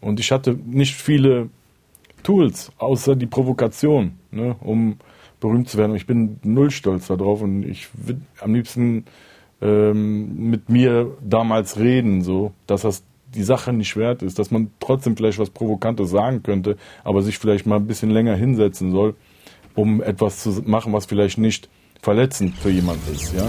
Und ich hatte nicht viele Tools, außer die Provokation, ne, um berühmt zu werden. Ich bin null stolz darauf und ich würde am liebsten ähm, mit mir damals reden, so, dass das die Sache nicht wert ist, dass man trotzdem vielleicht was Provokantes sagen könnte, aber sich vielleicht mal ein bisschen länger hinsetzen soll, um etwas zu machen, was vielleicht nicht verletzend für jemanden ist, ja.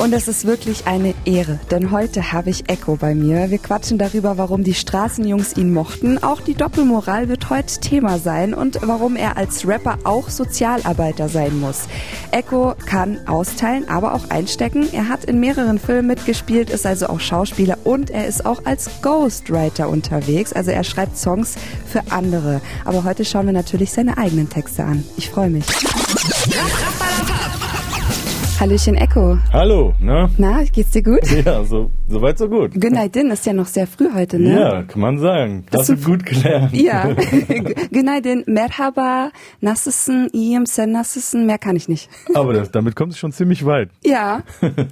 Und es ist wirklich eine Ehre, denn heute habe ich Echo bei mir. Wir quatschen darüber, warum die Straßenjungs ihn mochten. Auch die Doppelmoral wird heute Thema sein und warum er als Rapper auch Sozialarbeiter sein muss. Echo kann austeilen, aber auch einstecken. Er hat in mehreren Filmen mitgespielt, ist also auch Schauspieler und er ist auch als Ghostwriter unterwegs. Also er schreibt Songs für andere. Aber heute schauen wir natürlich seine eigenen Texte an. Ich freue mich. Hallöchen Echo. Hallo, ne? Na, geht's dir gut? Ja, so, so weit, so gut. Günaydin ist ja noch sehr früh heute, ne? Ja, kann man sagen. Hast du gut gelernt. Ja. Günaydin, Merhaba, Nassessen, Iyem, Sen mehr kann ich nicht. Aber das, damit kommst du schon ziemlich weit. Ja,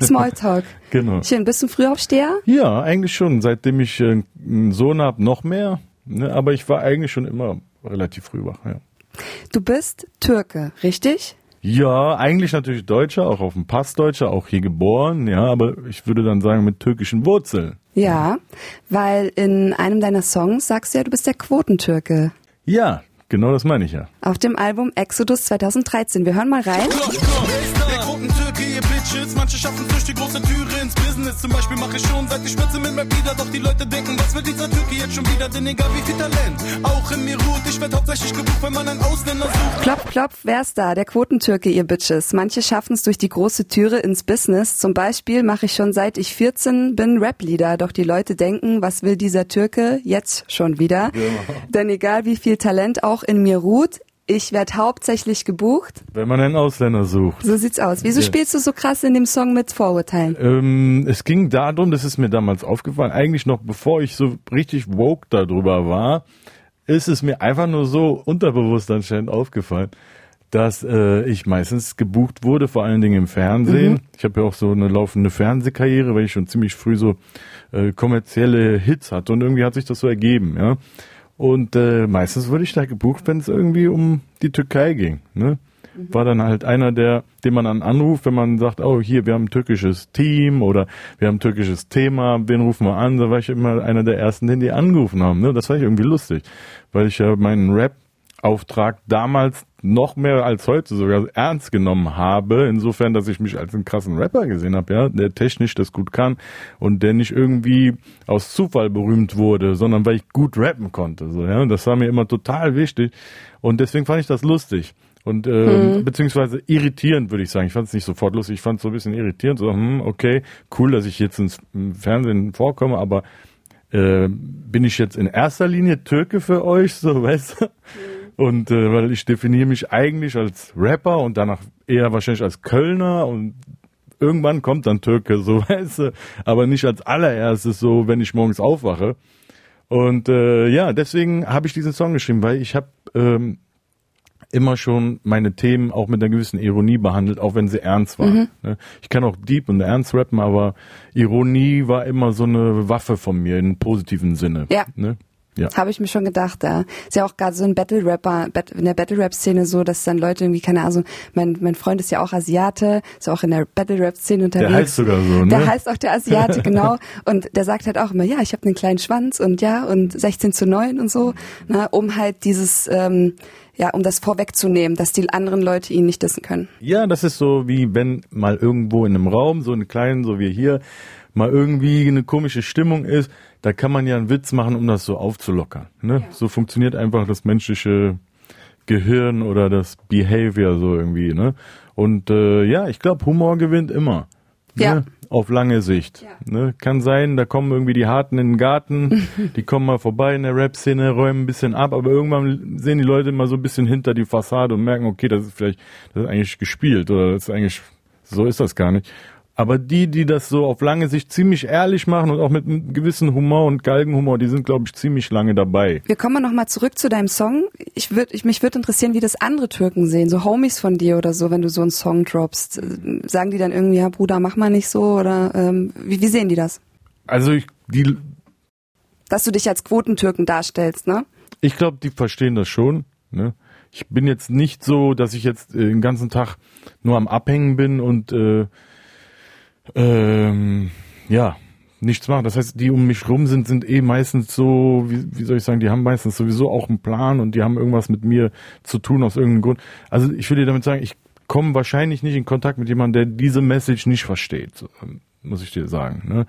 Smalltalk. Genau. Schön, bist du ein Frühaufsteher? Ja, eigentlich schon. Seitdem ich äh, einen Sohn habe, noch mehr. Ne? Aber ich war eigentlich schon immer relativ früh wach, ja. Du bist Türke, richtig? Ja, eigentlich natürlich Deutscher, auch auf dem Pass Deutscher, auch hier geboren, ja, aber ich würde dann sagen mit türkischen Wurzeln. Ja, weil in einem deiner Songs sagst du ja, du bist der Quotentürke. Ja, genau das meine ich ja. Auf dem Album Exodus 2013. Wir hören mal rein. Der Quotentürke, ihr Bitches. Manche schaffen durch die große Türe ins Business. Zum Beispiel mache ich schon seit die Spitze mit Rap wieder. Doch die Leute denken, was will dieser Türke jetzt schon wieder? Denn egal wie viel Talent, auch in mir ruht. Ich werde hauptsächlich gebucht, wenn man einen Ausländer sucht. Klopf, klopf, wer ist da? Der Quotentürke, ihr Bitches. Manche schaffen es durch die große Türe ins Business. Zum Beispiel mache ich schon seit ich 14 bin Rap-Leader. Doch die Leute denken, was will dieser Türke jetzt schon wieder? Denn egal wie viel Talent auch in mir ruht, ich werde hauptsächlich gebucht. Wenn man einen Ausländer sucht. So sieht's aus. Wieso Ja. spielst du so krass in dem Song mit Vorurteilen? Ähm, es ging darum, das ist mir damals aufgefallen, eigentlich noch bevor ich so richtig woke darüber war, ist es mir einfach nur so unterbewusst anscheinend aufgefallen, dass äh, ich meistens gebucht wurde, vor allen Dingen im Fernsehen. Ich habe ja auch so eine laufende Fernsehkarriere, weil ich schon ziemlich früh so äh, kommerzielle Hits hatte und irgendwie hat sich das so ergeben, ja. Und äh, meistens wurde ich da gebucht, wenn es irgendwie um die Türkei ging. Ne? War dann halt einer, der, den man dann anruft, wenn man sagt, oh hier, wir haben ein türkisches Team oder wir haben ein türkisches Thema, den rufen wir an. Da war ich immer einer der ersten, den die angerufen haben. Ne? Das fand ich irgendwie lustig, weil ich ja meinen Rap-Auftrag damals noch mehr als heute sogar ernst genommen habe, insofern, dass ich mich als einen krassen Rapper gesehen habe, ja, der technisch das gut kann und der nicht irgendwie aus Zufall berühmt wurde, sondern weil ich gut rappen konnte, so, ja, und das war mir immer total wichtig und deswegen fand ich das lustig und ähm, beziehungsweise irritierend würde ich sagen. Ich fand es nicht sofort lustig, ich fand es so ein bisschen irritierend, so, hm, okay, cool, dass ich jetzt ins Fernsehen vorkomme, aber äh, bin ich jetzt in erster Linie Türke für euch, so weißt du? Und äh, weil ich definiere mich eigentlich als Rapper und danach eher wahrscheinlich als Kölner und irgendwann kommt dann Türke, so weißt du, aber nicht als allererstes so, wenn ich morgens aufwache. Und äh, ja, deswegen habe ich diesen Song geschrieben, weil ich habe ähm, immer schon meine Themen auch mit einer gewissen Ironie behandelt, auch wenn sie ernst waren. Ne? Ich kann auch deep und ernst rappen, aber Ironie war immer so eine Waffe von mir im positiven Sinne. Ja. Ne? Ja. Habe ich mir schon gedacht, ja. Ist ja auch gerade so ein Battle-Rapper, Bat- in der Battle-Rap-Szene so, dass dann Leute irgendwie, keine Ahnung, mein, mein Freund ist ja auch Asiate, ist auch in der Battle-Rap-Szene unterwegs. Der heißt sogar so, ne? Der heißt auch der Asiate, genau. Und der sagt halt auch immer, ja, ich habe einen kleinen Schwanz und ja, und 16 zu 9 und so, ne, um halt dieses, ähm, ja, um das vorwegzunehmen, dass die anderen Leute ihn nicht dissen können. Ja, das ist so wie wenn mal irgendwo in einem Raum, so einen kleinen, so wie hier, mal irgendwie eine komische Stimmung ist, da kann man ja einen Witz machen, um das so aufzulockern. Ne? So funktioniert einfach das menschliche Gehirn oder das Behavior so irgendwie. Ne? Und äh, ja, ich glaube, Humor gewinnt immer. Ja. Ne? Auf lange Sicht. Ja. Ne? Kann sein, da kommen irgendwie die Harten in den Garten, die kommen mal vorbei in der Rap-Szene, räumen ein bisschen ab, aber irgendwann sehen die Leute immer so ein bisschen hinter die Fassade und merken, okay, das ist vielleicht, das ist eigentlich gespielt oder das ist eigentlich, so ist das gar nicht. Aber die, die das so auf lange Sicht ziemlich ehrlich machen und auch mit einem gewissen Humor und Galgenhumor, die sind, glaube ich, ziemlich lange dabei. Wir kommen noch mal zurück zu deinem Song. Ich würd, ich, mich würde interessieren, wie das andere Türken sehen, so Homies von dir oder so, wenn du so einen Song droppst. Äh, Sagen die dann irgendwie, ja Bruder, mach mal nicht so oder ähm, wie, wie sehen die das? Also ich, die, Dass du dich als Quotentürken darstellst, ne? Ich glaube, die verstehen das schon. Ne? Ich bin jetzt nicht so, dass ich jetzt äh, den ganzen Tag nur am Abhängen bin und äh, ähm, ja nichts mache. Das heißt, die um mich rum sind, sind eh meistens so, wie, wie soll ich sagen, die haben meistens sowieso auch einen Plan und die haben irgendwas mit mir zu tun aus irgendeinem Grund. Also ich will dir damit sagen, ich komme wahrscheinlich nicht in Kontakt mit jemandem, der diese Message nicht versteht, so, ähm, muss ich dir sagen. Ne?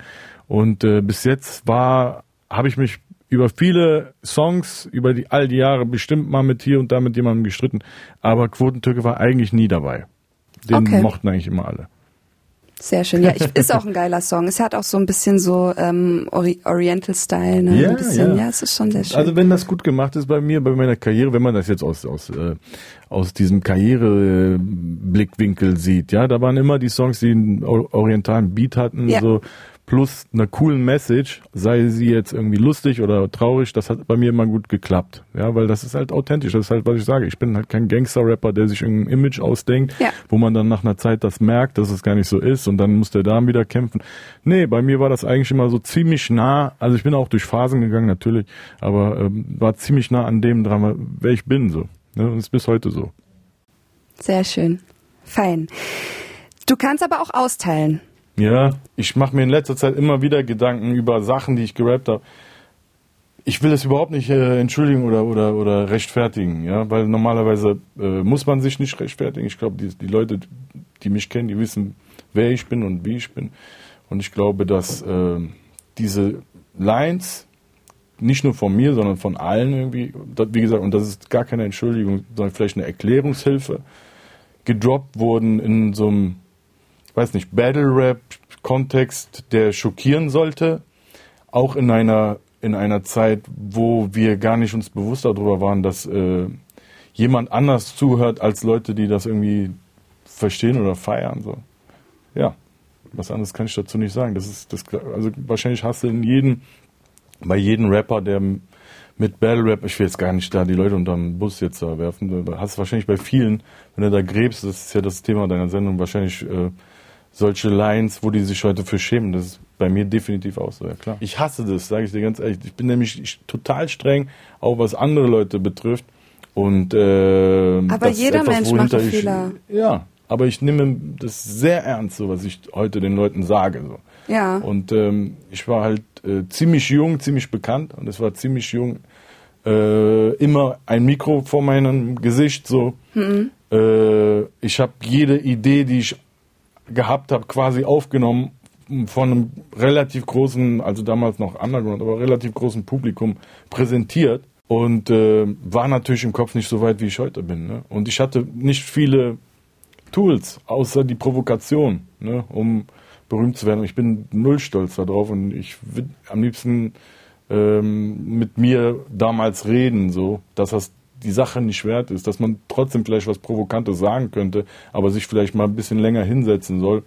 Und äh, bis jetzt war, habe ich mich über viele Songs über die all die Jahre bestimmt mal mit hier und da mit jemandem gestritten, aber Quotentürke war eigentlich nie dabei. Den Okay. mochten eigentlich immer alle. Sehr schön. Ja, ich, ist auch ein geiler Song. Es hat auch so ein bisschen so ähm, Ori Oriental-Style, ne? Ja, ein bisschen, ja. ja. es ist schon sehr schön. Also wenn das gut gemacht ist bei mir, bei meiner Karriere, wenn man das jetzt aus aus äh, aus diesem Karriereblickwinkel sieht, ja, da waren immer die Songs, die einen or- orientalen Beat hatten, Ja. so plus einer coolen Message, sei sie jetzt irgendwie lustig oder traurig, das hat bei mir immer gut geklappt, ja, weil das ist halt authentisch, das ist halt, was ich sage, ich bin halt kein Gangster-Rapper, der sich irgendein Image ausdenkt, Ja. wo man dann nach einer Zeit das merkt, dass es gar nicht so ist und dann muss der da wieder kämpfen. Nee, bei mir war das eigentlich immer so ziemlich nah, also ich bin auch durch Phasen gegangen natürlich, aber ähm, war ziemlich nah an dem dran, wer ich bin so. Ne? Und ist bis heute so. sehr schön. Fein. Du kannst aber auch austeilen. Ja, ich mache mir in letzter Zeit immer wieder Gedanken über Sachen, die ich gerappt habe. Ich will es überhaupt nicht äh, entschuldigen oder, oder, oder rechtfertigen, ja, weil normalerweise äh, muss man sich nicht rechtfertigen. Ich glaube, die, die Leute, die mich kennen, die wissen, wer ich bin und wie ich bin. Und ich glaube, dass äh, diese Lines nicht nur von mir, sondern von allen irgendwie, das, wie gesagt, und das ist gar keine Entschuldigung, sondern vielleicht eine Erklärungshilfe, gedroppt wurden in so einem weiß nicht, Battle-Rap-Kontext, der schockieren sollte. Auch in einer, in einer Zeit, wo wir gar nicht uns bewusst darüber waren, dass äh, jemand anders zuhört als Leute, die das irgendwie verstehen oder feiern. So. Ja, was anderes kann ich dazu nicht sagen. Das ist das, also wahrscheinlich hast du in jedem, bei jedem Rapper, der mit Battle Rap, ich will jetzt gar nicht da die Leute unter den Bus jetzt da werfen, du hast wahrscheinlich bei vielen, wenn du da gräbst, das ist ja das Thema deiner Sendung, wahrscheinlich äh, solche Lines, wo die sich heute für schämen. Das ist bei mir definitiv auch so, ja klar. Ich hasse das, sage ich dir ganz ehrlich. Ich bin nämlich ich, total streng, auch was andere Leute betrifft. Und äh, Aber jeder etwas, Mensch macht ich, Fehler. Ja, aber ich nehme das sehr ernst, so was ich heute den Leuten sage. So. Ja. Und ähm, ich war halt äh, ziemlich jung, ziemlich bekannt und es war ziemlich jung äh, immer ein Mikro vor meinem Gesicht so. Äh, ich habe jede Idee, die ich gehabt habe, quasi aufgenommen von einem relativ großen, also damals noch Underground, aber relativ großen Publikum präsentiert und äh, war natürlich im Kopf nicht so weit, wie ich heute bin. Ne? Und ich hatte nicht viele Tools, außer die Provokation, ne, um berühmt zu werden. Und ich bin null stolz darauf und ich würde am liebsten ähm, mit mir damals reden, so, dass das die Sache nicht wert ist, dass man trotzdem vielleicht was Provokantes sagen könnte, aber sich vielleicht mal ein bisschen länger hinsetzen soll,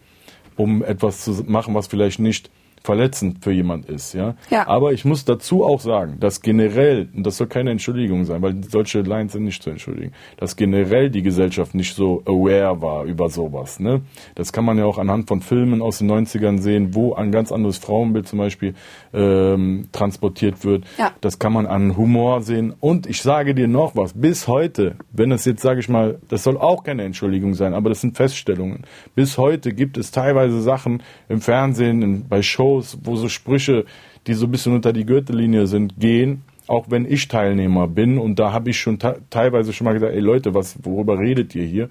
um etwas zu machen, was vielleicht nicht verletzend für jemand ist, ja. Ja. Aber ich muss dazu auch sagen, dass generell, und das soll keine Entschuldigung sein, weil solche Lines sind nicht zu entschuldigen, dass generell die Gesellschaft nicht so aware war über sowas, ne. Das kann man ja auch anhand von Filmen aus den 90ern sehen, wo ein ganz anderes Frauenbild zum Beispiel ähm, transportiert wird. Ja. Das kann man an Humor sehen. Und ich sage dir noch was, bis heute, wenn es jetzt, sage ich mal, das soll auch keine Entschuldigung sein, aber das sind Feststellungen. Bis heute gibt es teilweise Sachen im Fernsehen, bei Shows, wo so Sprüche, die so ein bisschen unter die Gürtellinie sind, gehen, auch wenn ich Teilnehmer bin. Und da habe ich schon te- teilweise schon mal gesagt, ey Leute, was, worüber redet ihr hier?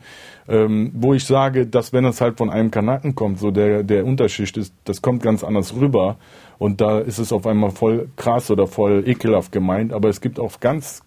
Ähm, wo ich sage, dass wenn es halt von einem Kanaken kommt, so der, der Unterschicht ist, das kommt ganz anders rüber. Und da ist es auf einmal voll krass oder voll ekelhaft gemeint. Aber es gibt auch ganz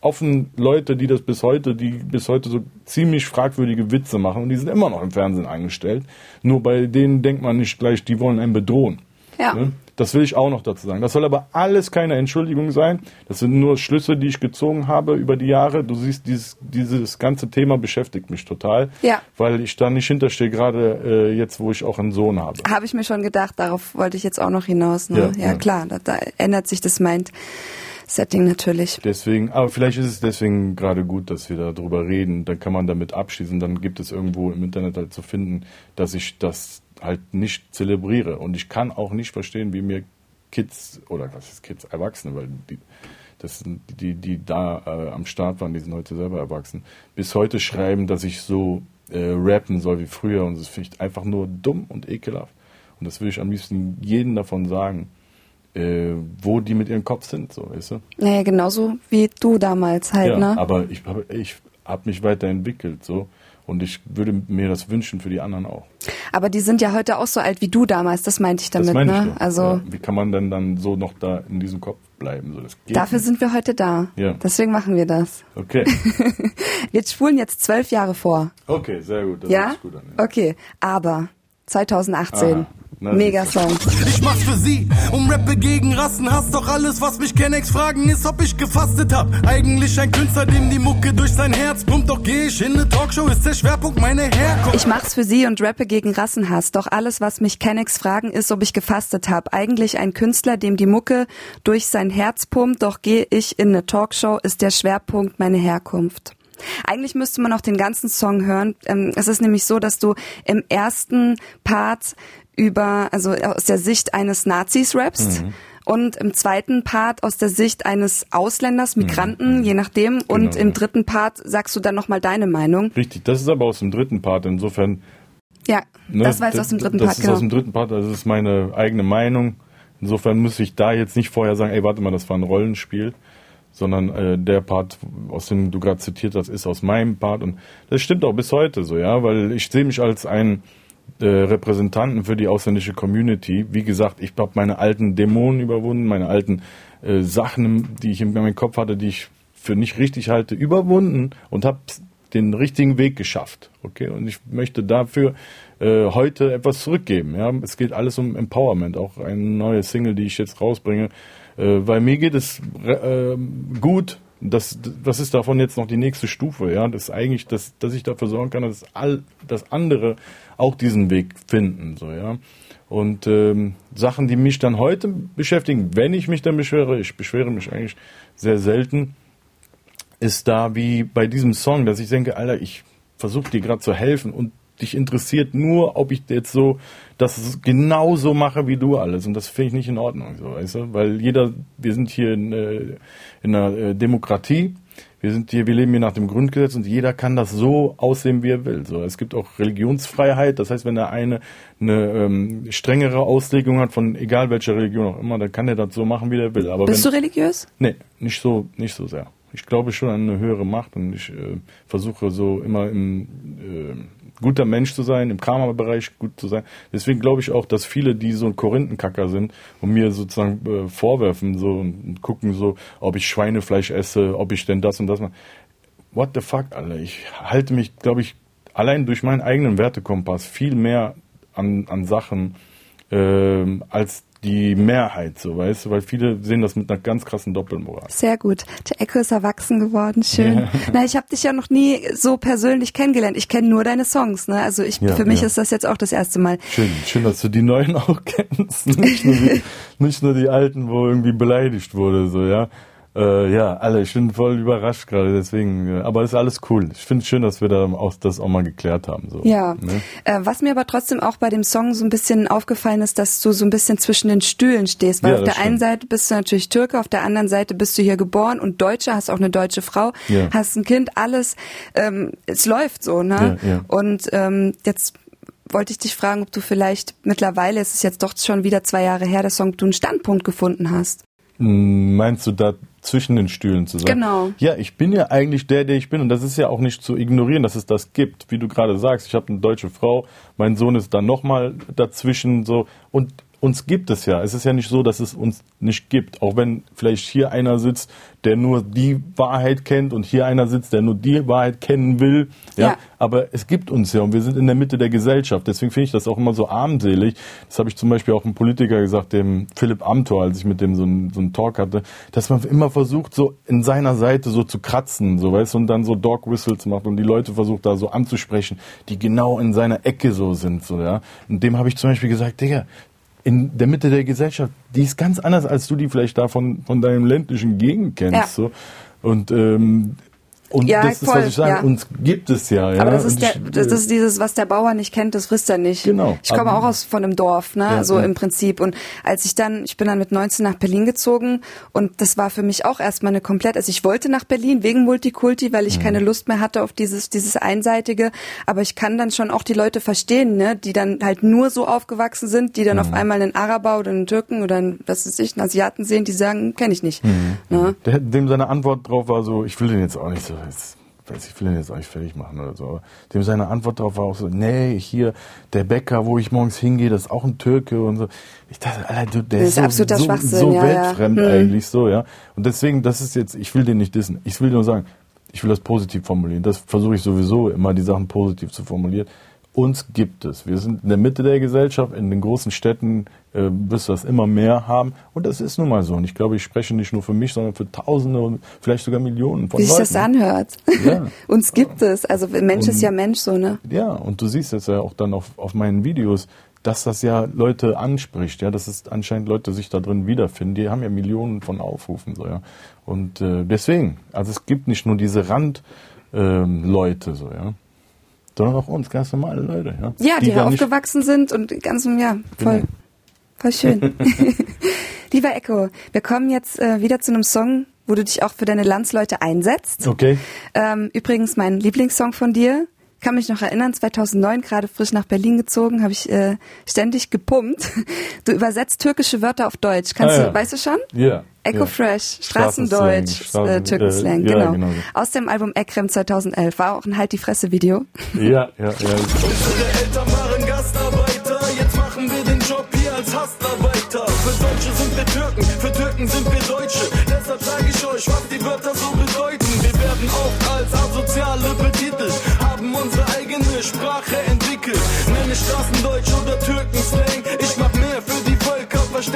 offen Leute, die das bis heute, die bis heute so ziemlich fragwürdige Witze machen und die sind immer noch im Fernsehen angestellt. Nur bei denen denkt man nicht gleich, die wollen einen bedrohen. Ja. Ne? Das will ich auch noch dazu sagen. Das soll aber alles keine Entschuldigung sein. Das sind nur Schlüsse, die ich gezogen habe über die Jahre. Du siehst, dieses, dieses ganze Thema beschäftigt mich total, Ja. weil ich da nicht hinterstehe, gerade äh, jetzt, wo ich auch einen Sohn habe. Habe ich mir schon gedacht, darauf wollte ich jetzt auch noch hinaus. Ne? Ja, Ja, ja. klar, da, da ändert sich das Mind-Setting natürlich. Deswegen, aber vielleicht ist es deswegen gerade gut, dass wir darüber reden. Dann kann man damit abschließen. Dann gibt es irgendwo im Internet halt zu finden, dass ich das halt nicht zelebriere. Und ich kann auch nicht verstehen, wie mir Kids oder was ist Kids, Erwachsene, weil die, das sind die, die da äh, am Start waren, die sind heute selber erwachsen, bis heute schreiben, dass ich so äh, rappen soll wie früher. Und das finde ich einfach nur dumm und ekelhaft. Und das will ich am liebsten jedem davon sagen, äh, wo die mit ihrem Kopf sind, so, weißt du? Naja, genauso wie du damals halt, ja, ne? aber ich habe ich hab mich weiterentwickelt so und ich würde mir das wünschen für die anderen auch. Aber die sind ja heute auch so alt wie du damals, das meinte ich damit, das meine ich ne? Also ja, wie kann man denn dann so noch da in diesem Kopf bleiben? So, das geht dafür nicht. sind wir heute da. Ja. Deswegen machen wir das. Okay, Wir spulen jetzt zwölf Jahre vor. okay, sehr gut. Das ja? gut an. Ja. Okay, aber 2018. Aha. Na, Mega. Song. Ich mach's für sie, um Rappe gegen Rassen. Hast doch alles, was mich Kennex fragen, ist, ob ich gefastet hab. Eigentlich ein Künstler, dem die Mucke durch sein Herz pumpt. Doch geh ich in ne Talkshow, ist der Schwerpunkt meine Herkunft. Ich mach's für sie und rappe gegen Rassenhass. Doch alles, was mich Kennex fragen, ist, ob ich gefastet hab. Eigentlich ein Künstler, dem die Mucke durch sein Herz pumpt. Doch gehe ich in eine Talkshow, ist der Schwerpunkt meine Herkunft. Eigentlich müsste man auch den ganzen Song hören. Ähm, Es ist nämlich so, dass du im ersten Part über, also aus der Sicht eines Nazis rappst. Und im zweiten Part aus der Sicht eines Ausländers, Migranten, je nachdem. Und Genau, im ja. dritten Part sagst du dann nochmal deine Meinung. Richtig, das ist aber aus dem dritten Part. Insofern Ja, Ne, das war jetzt aus dem dritten das Part, ist genau. aus dem dritten Part, das ist meine eigene Meinung. Insofern muss ich da jetzt nicht vorher sagen, ey, warte mal, das war ein Rollenspiel, sondern äh, der Part, aus dem du gerade zitiert hast, ist aus meinem Part und das stimmt auch bis heute so, ja, weil ich sehe mich als ein äh, Repräsentanten für die ausländische Community. Wie gesagt, ich habe meine alten Dämonen überwunden, meine alten äh, Sachen, die ich in meinem Kopf hatte, die ich für nicht richtig halte, überwunden und habe den richtigen Weg geschafft. Okay, und ich möchte dafür äh, heute etwas zurückgeben. Ja, es geht alles um Empowerment, auch eine neue Single, die ich jetzt rausbringe, äh, weil mir geht es äh, gut. Das, was ist davon jetzt noch die nächste Stufe? Ja, das ist eigentlich, dass, dass ich dafür sorgen kann, dass all, dass andere auch diesen Weg finden. So ja. Und ähm, Sachen, die mich dann heute beschäftigen, wenn ich mich dann beschwere, ich beschwere mich eigentlich sehr selten, ist da wie bei diesem Song, dass ich denke, Alter, ich versuche dir gerade zu helfen und dich interessiert nur, ob ich jetzt so das genauso mache wie du alles. Und das finde ich nicht in Ordnung, so, weißt du? Weil jeder, wir sind hier in, äh, in einer äh, Demokratie. Wir sind hier, wir leben hier nach dem Grundgesetz und jeder kann das so aussehen, wie er will. So, es gibt auch Religionsfreiheit. Das heißt, wenn der eine eine ähm, strengere Auslegung hat von egal welcher Religion auch immer, dann kann er das so machen, wie er will. Aber Bist wenn, du religiös? Nee, nicht so, nicht so sehr. Ich glaube schon an eine höhere Macht und ich äh, versuche so immer im äh, guter Mensch zu sein, im Karma-Bereich gut zu sein. Deswegen glaube ich auch, dass viele, die so ein Korinthenkacker sind und mir sozusagen äh, vorwerfen so und, gucken so, ob ich Schweinefleisch esse, ob ich denn das und das mache. What the fuck, Alter? Ich halte mich, glaube ich, allein durch meinen eigenen Wertekompass viel mehr an, an Sachen ähm, als die Mehrheit, so weißt du, weil viele sehen das mit einer ganz krassen Doppelmoral. Sehr gut. Der Echo ist erwachsen geworden. Schön. Na, ich habe dich ja noch nie so persönlich kennengelernt. Ich kenne nur deine Songs. Ne? Also ich, Ja, für mich ja. ist das jetzt auch das erste Mal. Schön, schön, dass du die neuen auch kennst. Nicht nur die, nicht nur die alten, wo irgendwie beleidigt wurde, so, ja. Äh, ja, alle, ich bin voll überrascht gerade, deswegen, aber ist alles cool. Ich finde es schön, dass wir da auch, das auch mal geklärt haben, so. Ja. Ne? Äh, was mir aber trotzdem auch bei dem Song so ein bisschen aufgefallen ist, dass du so ein bisschen zwischen den Stühlen stehst. Weil Ja, auf der einen stimmt. Seite bist du natürlich Türke, auf der anderen Seite bist du hier geboren und Deutscher, hast auch eine deutsche Frau, Ja. hast ein Kind, alles, ähm, es läuft so, ne? Ja. Und ähm, jetzt wollte ich dich fragen, ob du vielleicht mittlerweile, es ist jetzt doch schon wieder zwei Jahre her, der Song, du einen Standpunkt gefunden hast. Mm, Meinst du da zwischen den Stühlen zu sein? Genau. Ja, ich bin ja eigentlich der, der ich bin. Und das ist ja auch nicht zu ignorieren, dass es das gibt. Wie du gerade sagst, ich habe eine deutsche Frau, mein Sohn ist dann nochmal dazwischen so. Und uns gibt es ja. Es ist ja nicht so, dass es uns nicht gibt. Auch wenn vielleicht hier einer sitzt, der nur die Wahrheit kennt und hier einer sitzt, der nur die Wahrheit kennen will. Ja. Ja. Aber es gibt uns ja und wir sind in der Mitte der Gesellschaft. Deswegen finde ich das auch immer so armselig. Das habe ich zum Beispiel auch einem Politiker gesagt, dem Philipp Amthor, als ich mit dem so einen, so einen Talk hatte, dass man immer versucht, so in seiner Seite so zu kratzen, so weißt du, und dann so Dog Whistles macht und die Leute versucht da so anzusprechen, die genau in seiner Ecke so sind, so, ja. Und dem habe ich zum Beispiel gesagt, Digga, in der Mitte der Gesellschaft, die ist ganz anders, als du die vielleicht da von, von deinem ländlichen Gegend kennst. Ja. So. Und, ähm, und Ja, das ist, voll, was ich sage, ja. uns gibt es ja. ja? Aber das ist, der, das ist dieses, was der Bauer nicht kennt, das frisst er nicht. Genau. Ich komme auch aus von einem Dorf, ne, Ja, so ja. im Prinzip. Und als ich dann, ich bin dann mit 19 nach Berlin gezogen und das war für mich auch erstmal eine komplett, also ich wollte nach Berlin wegen Multikulti, weil ich Mhm. keine Lust mehr hatte auf dieses, dieses Einseitige. Aber ich kann dann schon auch die Leute verstehen, ne, die dann halt nur so aufgewachsen sind, die dann Mhm. auf einmal einen Araber oder einen Türken oder einen, was weiß ich, einen Asiaten sehen, die sagen, kenne ich nicht. Mhm. Ne? Der, dem seine Antwort drauf war so, ich will den jetzt auch nicht so, jetzt, weiß ich will den jetzt nicht fertig machen oder so. Aber dem seine Antwort drauf war auch so, nee, hier, der Bäcker, wo ich morgens hingehe, das ist auch ein Türke und so. Ich dachte, Alter, du, der Das ist, ist so, absoluter so, Schwachsinn, so ja, ja. weltfremd Hm. eigentlich so, ja. Und deswegen, das ist jetzt, ich will den nicht dissen. Ich will nur sagen, ich will das positiv formulieren. Das versuche ich sowieso immer, die Sachen positiv zu formulieren. Uns gibt es. Wir sind in der Mitte der Gesellschaft. In den großen Städten äh, wirst du das immer mehr haben. Und das ist nun mal so. Und ich glaube, ich spreche nicht nur für mich, sondern für Tausende und vielleicht sogar Millionen von Wie sich Leuten. das anhört. Ja. Uns gibt es. Also Mensch ist Und- ja Mensch, so, ne? Ja, und du siehst jetzt ja auch dann auf, auf meinen Videos, dass das ja Leute anspricht, ja, dass es anscheinend Leute sich da drin wiederfinden. Die haben ja Millionen von Aufrufen, so, ja. Und äh, deswegen, also es gibt nicht nur diese Randleute, ähm, Leute, so, ja, sondern auch uns, ganz normale Leute, ja. Ja, die, da nicht- aufgewachsen sind und ganz, ja, voll, Genau. voll schön. Lieber Echo, wir kommen jetzt äh, wieder zu einem Song, wo du dich auch für deine Landsleute einsetzt. Okay. Ähm, übrigens mein Lieblingssong von dir. Kann mich noch erinnern, 2009, gerade frisch nach Berlin gezogen, habe ich äh, ständig gepumpt. Du übersetzt türkische Wörter auf Deutsch. Kannst Ah, du, ja. weißt du schon? Ja. Eco ja. Straßendeutsch, Straßen- äh, Türkenslang, äh, ja, genau. genau. Aus dem Album Ekrem 2011 war auch ein Halt die Fresse Video. Ja, ja, ja. Unsere Eltern waren Gastarbeiter, jetzt machen wir den Job hier als Hastarbeiter. Für Deutsche sind wir Türken, für Türken sind wir Deutsche. Deshalb sage ich euch, was die Wörter so bedeuten. Wir werden oft als Asoziale betitelt,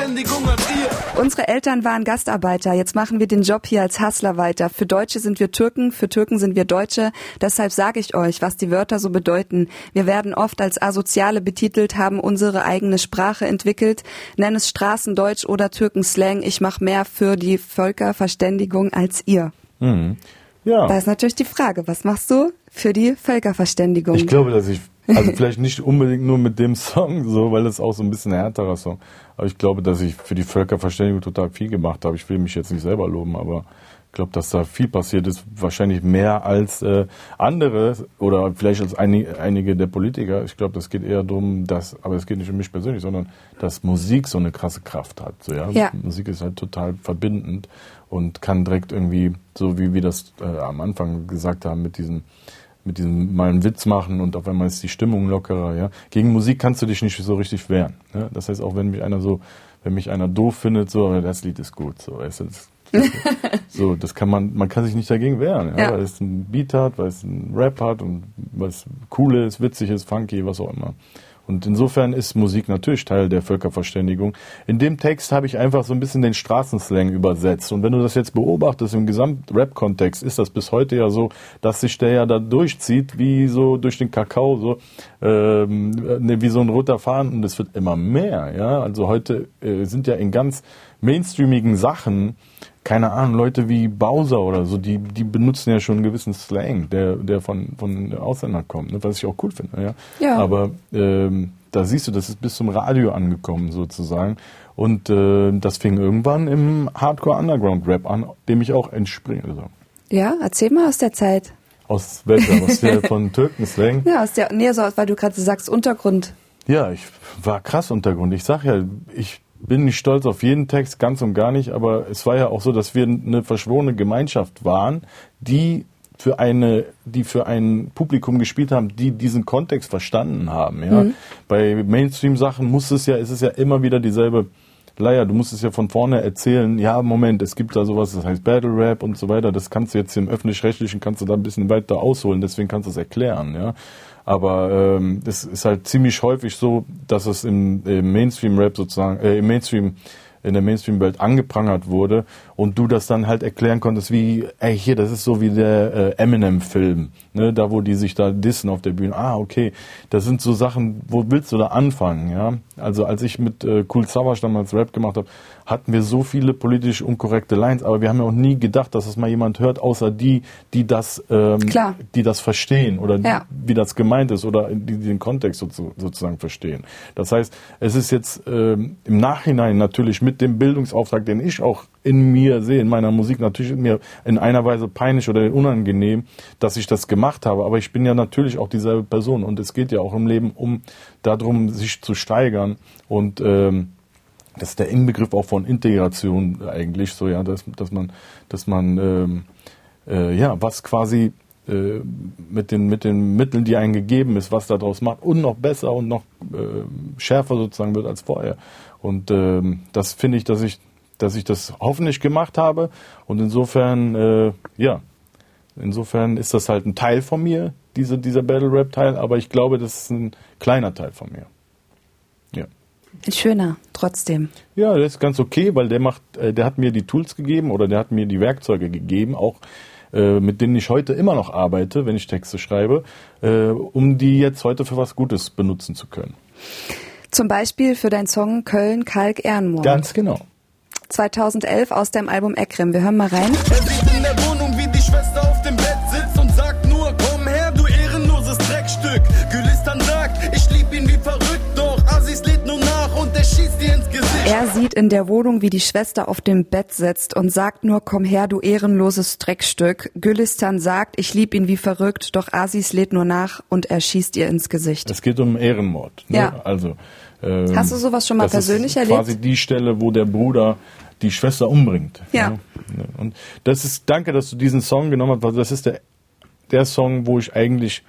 Völkerverständigung als ihr. Unsere Eltern waren Gastarbeiter. Jetzt machen wir den Job hier als Hustler weiter. Für Deutsche sind wir Türken, für Türken sind wir Deutsche. Deshalb sage ich euch, was die Wörter so bedeuten. Wir werden oft als Asoziale betitelt, haben unsere eigene Sprache entwickelt. Nenn es Straßendeutsch oder Türkenslang. Ich mache mehr für die Völkerverständigung als ihr. Mhm. Ja. Da ist natürlich die Frage, was machst du für die Völkerverständigung? Ich glaube, dass ich, also vielleicht nicht unbedingt nur mit dem Song, so, weil es auch so ein bisschen ein härterer Song. Aber ich glaube, dass ich für die Völkerverständigung total viel gemacht habe. Ich will mich jetzt nicht selber loben, aber ich glaube, dass da viel passiert ist. Wahrscheinlich mehr als äh, andere oder vielleicht als einige, einige der Politiker. Ich glaube, das geht eher darum, dass, aber es geht nicht um mich persönlich, sondern dass Musik so eine krasse Kraft hat. So, ja? Ja. Musik ist halt total verbindend und kann direkt irgendwie, so wie wir das äh, am Anfang gesagt haben, mit diesen mit diesem mal einen Witz machen und auf einmal ist die Stimmung lockerer, ja. Gegen Musik kannst du dich nicht so richtig wehren. Ja? Das heißt, auch wenn mich einer so, wenn mich einer doof findet, so, aber das Lied ist gut, so, weißt du, das, so, das kann man, man kann sich nicht dagegen wehren, ja? Ja. weil es ein Beat hat, weil es ein Rap hat und was cool ist, witzig ist, funky, was auch immer. Und insofern ist Musik natürlich Teil der Völkerverständigung. In dem Text habe ich einfach so ein bisschen den Straßenslang übersetzt. Und wenn du das jetzt beobachtest im Gesamt-Rap-Kontext, ist das bis heute ja so, dass sich der ja da durchzieht, wie so durch den Kakao, so ähm, ne, wie so ein roter Faden. Und es wird immer mehr. Ja, also heute äh, sind ja in ganz mainstreamigen Sachen keine Ahnung, Leute wie Bowser oder so, die, die benutzen ja schon einen gewissen Slang, der, der von, von Ausländern kommt, ne, was ich auch cool finde. Ja. Ja. Aber ähm, da siehst du, das ist bis zum Radio angekommen sozusagen. Und äh, das fing irgendwann im Hardcore Underground Rap an, dem ich auch entspringe. Also ja, erzähl mal aus der Zeit. aus welcher? Aus der von Türkenslang? Ja, aus der, nee, so, weil du gerade sagst Untergrund. Ja, ich war krass Untergrund. Ich sag ja, ich bin nicht stolz auf jeden Text, ganz und gar nicht, aber es war ja auch so, dass wir eine verschworene Gemeinschaft waren, die für eine, die für ein Publikum gespielt haben, die diesen Kontext verstanden haben. Ja, mhm. bei Mainstream-Sachen muss es ja, ist es ja immer wieder dieselbe Leier. Du musst es ja von vorne erzählen. Ja, Moment, es gibt da sowas, das heißt Battle Rap und so weiter. Das kannst du jetzt im öffentlich-rechtlichen kannst du da ein bisschen weiter ausholen. Deswegen kannst du es erklären. Ja, aber ähm, es ist halt ziemlich häufig so, dass es im, im Mainstream-Rap sozusagen, äh, im Mainstream in der Mainstream-Welt angeprangert wurde und du das dann halt erklären konntest, wie, ey, hier, das ist so wie der äh, Eminem-Film, ne, da wo die sich da dissen auf der Bühne. Ah, okay, das sind so Sachen, wo willst du da anfangen, ja? Also als ich mit äh, Cool Savage damals Rap gemacht habe, hatten wir so viele politisch unkorrekte Lines, aber wir haben ja auch nie gedacht, dass es mal jemand hört, außer die, die das, ähm, die das verstehen oder ja. wie das gemeint ist oder die, die den Kontext so, sozusagen verstehen. Das heißt, es ist jetzt ähm, im Nachhinein natürlich mit dem Bildungsauftrag, den ich auch in mir sehe, in meiner Musik, natürlich mir in einer Weise peinlich oder unangenehm, dass ich das gemacht habe. Aber ich bin ja natürlich auch dieselbe Person und es geht ja auch im Leben um darum, sich zu steigern und ähm, das ist der Inbegriff auch von Integration eigentlich so, ja, dass, dass man, dass man ähm, äh, ja, was quasi äh, mit den mit den Mitteln, die einem gegeben ist, was daraus macht und noch besser und noch äh, schärfer sozusagen wird als vorher. Und ähm, das finde ich, dass ich dass ich das hoffentlich gemacht habe und insofern äh, ja, insofern ist das halt ein Teil von mir, diese, dieser Battle Rap Teil, aber ich glaube, das ist ein kleiner Teil von mir. Schöner, trotzdem. Ja, das ist ganz okay, weil der macht, äh, der hat mir die Tools gegeben oder der hat mir die Werkzeuge gegeben, auch äh, mit denen ich heute immer noch arbeite, wenn ich Texte schreibe, äh, um die jetzt heute für was Gutes benutzen zu können. Zum Beispiel für deinen Song Köln Kalk Ehrenmord. Ganz genau. 2011 aus deinem Album Ekrem. Wir hören mal rein. Er sieht in der Wohnung, wie die Schwester auf dem Bett sitzt und sagt nur, komm her, du ehrenloses Dreckstück. Gülistan sagt, ich lieb ihn wie verrückt, doch Aziz lädt nur nach und er schießt ihr ins Gesicht. Es geht um Ehrenmord. Ne? Ja. Also, ähm, Hast du sowas schon mal persönlich ist erlebt? Quasi die Stelle, wo der Bruder die Schwester umbringt. Ja. ja. Und das ist, danke, dass du diesen Song genommen hast, weil das ist der, der Song, wo ich eigentlich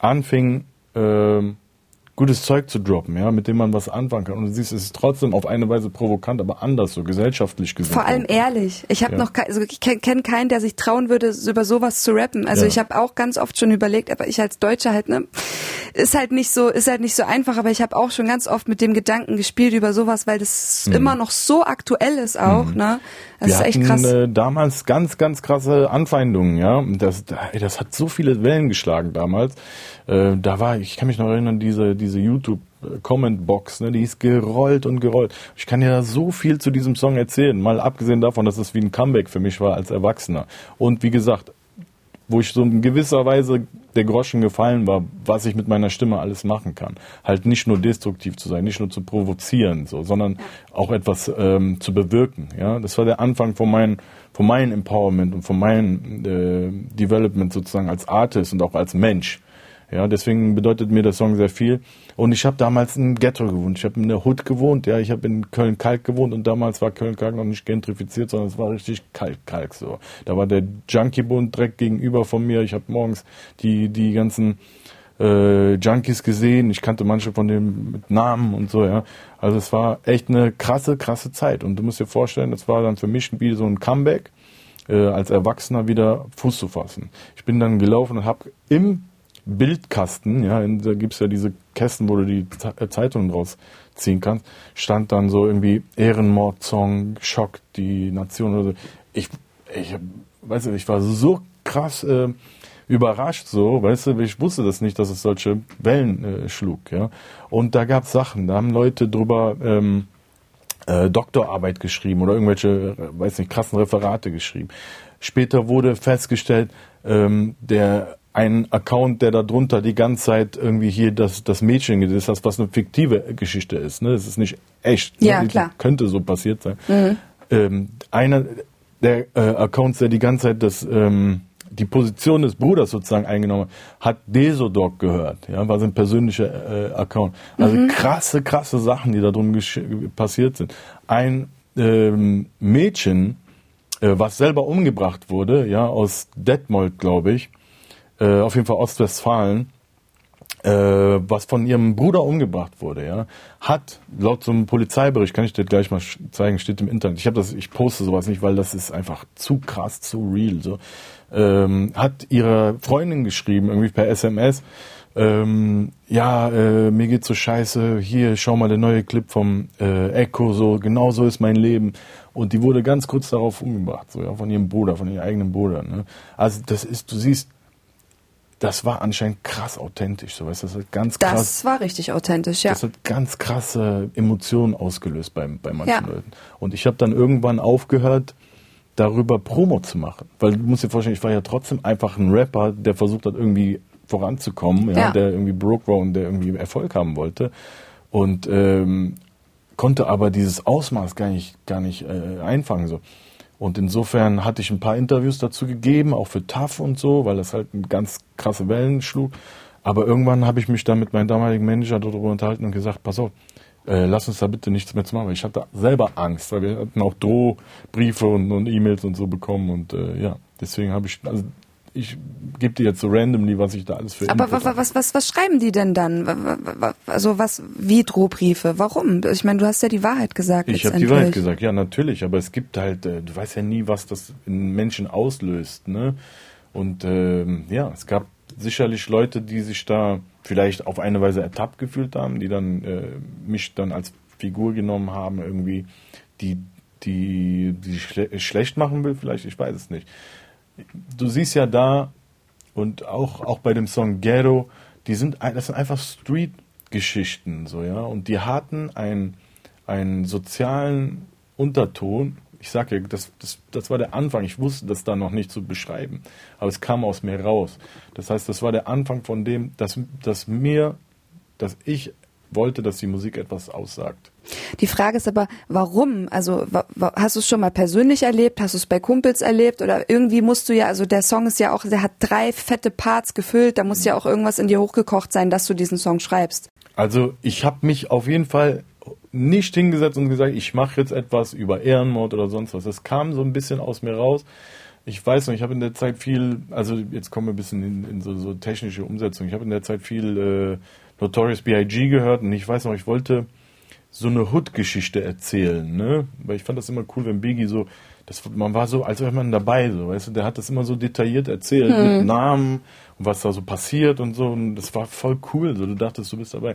anfing, ähm, gutes Zeug zu droppen, ja, mit dem man was anfangen kann. Und du siehst, es ist trotzdem auf eine Weise provokant, aber anders, so gesellschaftlich gesehen. Vor allem ehrlich. Ich habe ja. noch, also ich kenne keinen, der sich trauen würde, über sowas zu rappen. Also ja. ich habe auch ganz oft schon überlegt, aber ich als Deutscher halt, ne, ist halt nicht so, ist halt nicht so einfach. Aber ich habe auch schon ganz oft mit dem Gedanken gespielt über sowas, weil das mhm. immer noch so aktuell ist auch, mhm. ne. Das Wir ist echt hatten, krass. Äh, damals ganz, ganz krasse Anfeindungen, ja. Das, das hat so viele Wellen geschlagen damals. Äh, da war, ich kann mich noch erinnern, diese, diese YouTube Comment-Box, ne, die ist gerollt und gerollt. Ich kann ja so viel zu diesem Song erzählen, mal abgesehen davon, dass es wie ein Comeback für mich war als Erwachsener. Und wie gesagt, wo ich so in gewisser Weise der Groschen gefallen war, was ich mit meiner Stimme alles machen kann. Halt nicht nur destruktiv zu sein, nicht nur zu provozieren, so, sondern auch etwas ähm, zu bewirken. Ja, das war der Anfang von meinem von meinem Empowerment und von meinem äh, Development sozusagen als Artist und auch als Mensch. Ja, deswegen bedeutet mir der Song sehr viel. Und ich habe damals in Ghetto gewohnt. Ich habe in der Hood gewohnt. Ja, ich habe in Köln-Kalk gewohnt und damals war Köln-Kalk noch nicht gentrifiziert, sondern es war richtig Kalk-Kalk so. Da war der Junkie-Bund direkt gegenüber von mir. Ich habe morgens die die ganzen äh, Junkies gesehen. Ich kannte manche von dem mit Namen und so, ja. Also es war echt eine krasse, krasse Zeit. Und du musst dir vorstellen, das war dann für mich wie so ein Comeback, äh, als Erwachsener wieder Fuß zu fassen. Ich bin dann gelaufen und habe im Bildkasten, ja, da gibt's ja diese Kästen, wo du die äh, Zeitungen rausziehen kannst, stand dann so irgendwie Ehrenmord-Song, Schock, die Nation oder so. Ich, ich, weißt du, ich war so krass äh, überrascht so, weißt du, ich wusste das nicht, dass es solche Wellen äh, schlug, ja. Und da gab's Sachen, da haben Leute drüber ähm, äh, Doktorarbeit geschrieben oder irgendwelche, äh, weiß nicht, krassen Referate geschrieben. Später wurde festgestellt, ähm, der ein Account, der da drunter die ganze Zeit irgendwie hier das, das Mädchen ist, das was eine fiktive Geschichte ist. Ne? Das ist nicht echt. Ne? Ja, ne? klar. Könnte so passiert sein. Mhm. Ähm, einer der äh, Accounts, der die ganze Zeit das, ähm, die Position des Bruders sozusagen eingenommen hat, hat Desodog gehört. Ja, war sein persönlicher äh, Account. Also mhm. krasse, krasse Sachen, die da drum passiert sind. Ein ähm, Mädchen, äh, was selber umgebracht wurde, ja, aus Detmold, glaube ich, äh, auf jeden Fall Ostwestfalen, äh, was von ihrem Bruder umgebracht wurde, ja, hat laut so einem Polizeibericht, kann ich dir gleich mal zeigen, steht im Internet. Ich habe das, ich poste sowas nicht, weil das ist einfach zu krass, zu real. So ähm, hat ihre Freundin geschrieben, irgendwie per SMS. Ähm, ja, äh, mir geht's so scheiße, hier, schau mal der neue Clip vom äh, Echo, so, genau so ist mein Leben. Und die wurde ganz kurz darauf umgebracht, so, ja, von ihrem Bruder, von ihrem eigenen Bruder. Ne? Also das ist, du siehst, das war anscheinend krass authentisch, so weißt du, das hat ganz krass. Das war richtig authentisch, ja. Das hat ganz krasse Emotionen ausgelöst bei, bei manchen ja. Leuten. Und ich habe dann irgendwann aufgehört, darüber Promo zu machen. Weil du musst dir vorstellen, ich war ja trotzdem einfach ein Rapper, der versucht hat, irgendwie voranzukommen, ja, ja. der irgendwie broke war und der irgendwie Erfolg haben wollte. Und ähm, konnte aber dieses Ausmaß gar nicht, gar nicht äh, einfangen. So. Und insofern hatte ich ein paar Interviews dazu gegeben, auch für TAF und so, weil das halt ganz krasse Wellen schlug. Aber irgendwann habe ich mich dann mit meinem damaligen Manager darüber unterhalten und gesagt, pass auf, äh, lass uns da bitte nichts mehr zu machen. Ich hatte selber Angst, weil wir hatten auch Drohbriefe und, und E-Mails und so bekommen und äh, ja, deswegen habe ich, also ich gebe dir jetzt so randomly, was ich da alles für Aber was, was, was, was schreiben die denn dann? Also was, wie Drohbriefe? Warum? Ich meine, du hast ja die Wahrheit gesagt. Ich habe die Wahrheit gesagt, ja, natürlich. Aber es gibt halt, äh, du weißt ja nie, was das in Menschen auslöst, ne? Und ähm, ja, es gab sicherlich Leute, die sich da vielleicht auf eine Weise ertappt gefühlt haben, die dann äh, mich dann als Figur genommen haben, irgendwie, die, die, die schle schlecht machen will, vielleicht, ich weiß es nicht du siehst ja da und auch, auch bei dem Song Ghetto, die sind, das sind einfach Street-Geschichten, so, ja, und die hatten einen, einen sozialen Unterton. Ich sage ja, das, das, das war der Anfang. Ich wusste das da noch nicht zu beschreiben, aber es kam aus mir raus. Das heißt, das war der Anfang von dem, dass, dass mir, dass ich wollte, dass die Musik etwas aussagt. Die Frage ist aber, warum? Also hast du es schon mal persönlich erlebt? Hast du es bei Kumpels erlebt? Oder irgendwie musst du ja, also der Song ist ja auch, der hat drei fette Parts gefüllt. Da muss ja auch irgendwas in dir hochgekocht sein, dass du diesen Song schreibst. Also ich habe mich auf jeden Fall nicht hingesetzt und gesagt, ich mache jetzt etwas über Ehrenmord oder sonst was. Das kam so ein bisschen aus mir raus. Ich weiß noch, ich habe in der Zeit viel, also jetzt kommen wir ein bisschen in, in so, so, technische Umsetzung. Ich habe in der Zeit viel äh, Notorious B.I.G. gehört und ich weiß noch, ich wollte so eine Hood-Geschichte erzählen, ne? Weil ich fand das immer cool, wenn Biggie so, das, man war so, als wäre man dabei, so, weißt du, der hat das immer so detailliert erzählt, hm. mit Namen und was da so passiert und so, und das war voll cool, so, du dachtest, du bist dabei.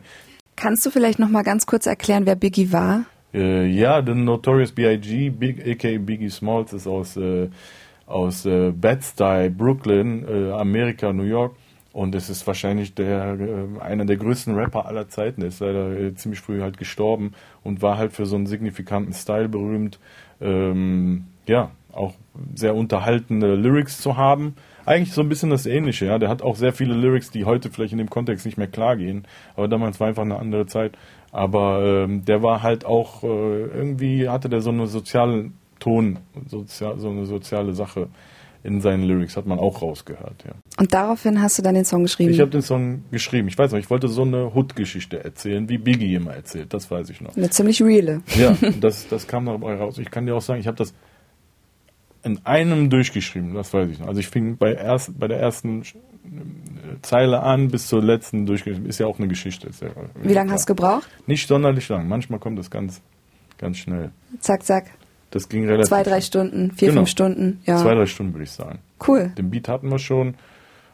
Kannst du vielleicht nochmal ganz kurz erklären, wer Biggie war? Äh, ja, der Notorious B.I.G., Big, aka Biggie Smalls, ist aus, äh, aus äh, Bed-Stuy, Brooklyn, äh, Amerika, New York und es ist wahrscheinlich der, äh, einer der größten Rapper aller Zeiten. Er ist leider äh, ziemlich früh halt gestorben und war halt für so einen signifikanten Style berühmt. Ähm, ja, auch sehr unterhaltende Lyrics zu haben. Eigentlich so ein bisschen das Ähnliche, ja. Der hat auch sehr viele Lyrics, die heute vielleicht in dem Kontext nicht mehr klar gehen. Aber damals war einfach eine andere Zeit. Aber ähm, der war halt auch, äh, irgendwie hatte der so einen sozialen Ton, sozial, so eine soziale Sache in seinen Lyrics, hat man auch rausgehört, ja. Und daraufhin hast du dann den Song geschrieben? Ich habe den Song geschrieben. Ich weiß noch, ich wollte so eine Hood-Geschichte erzählen, wie Biggie immer erzählt, das weiß ich noch. Eine ziemlich reale. Ja, das, das kam dabei raus. Ich kann dir auch sagen, ich habe das in einem durchgeschrieben, das weiß ich noch. Also ich fing bei, erst, bei der ersten Zeile an bis zur letzten durchgeschrieben. Ist ja auch eine Geschichte. Ja, wie lange hast du gebraucht? Nicht sonderlich lang. Manchmal kommt das ganz, ganz schnell. Zack, zack. Das ging relativ. Zwei, drei Stunden, vier, genau. fünf Stunden, ja. Zwei, drei Stunden würde ich sagen. Cool. Den Beat hatten wir schon.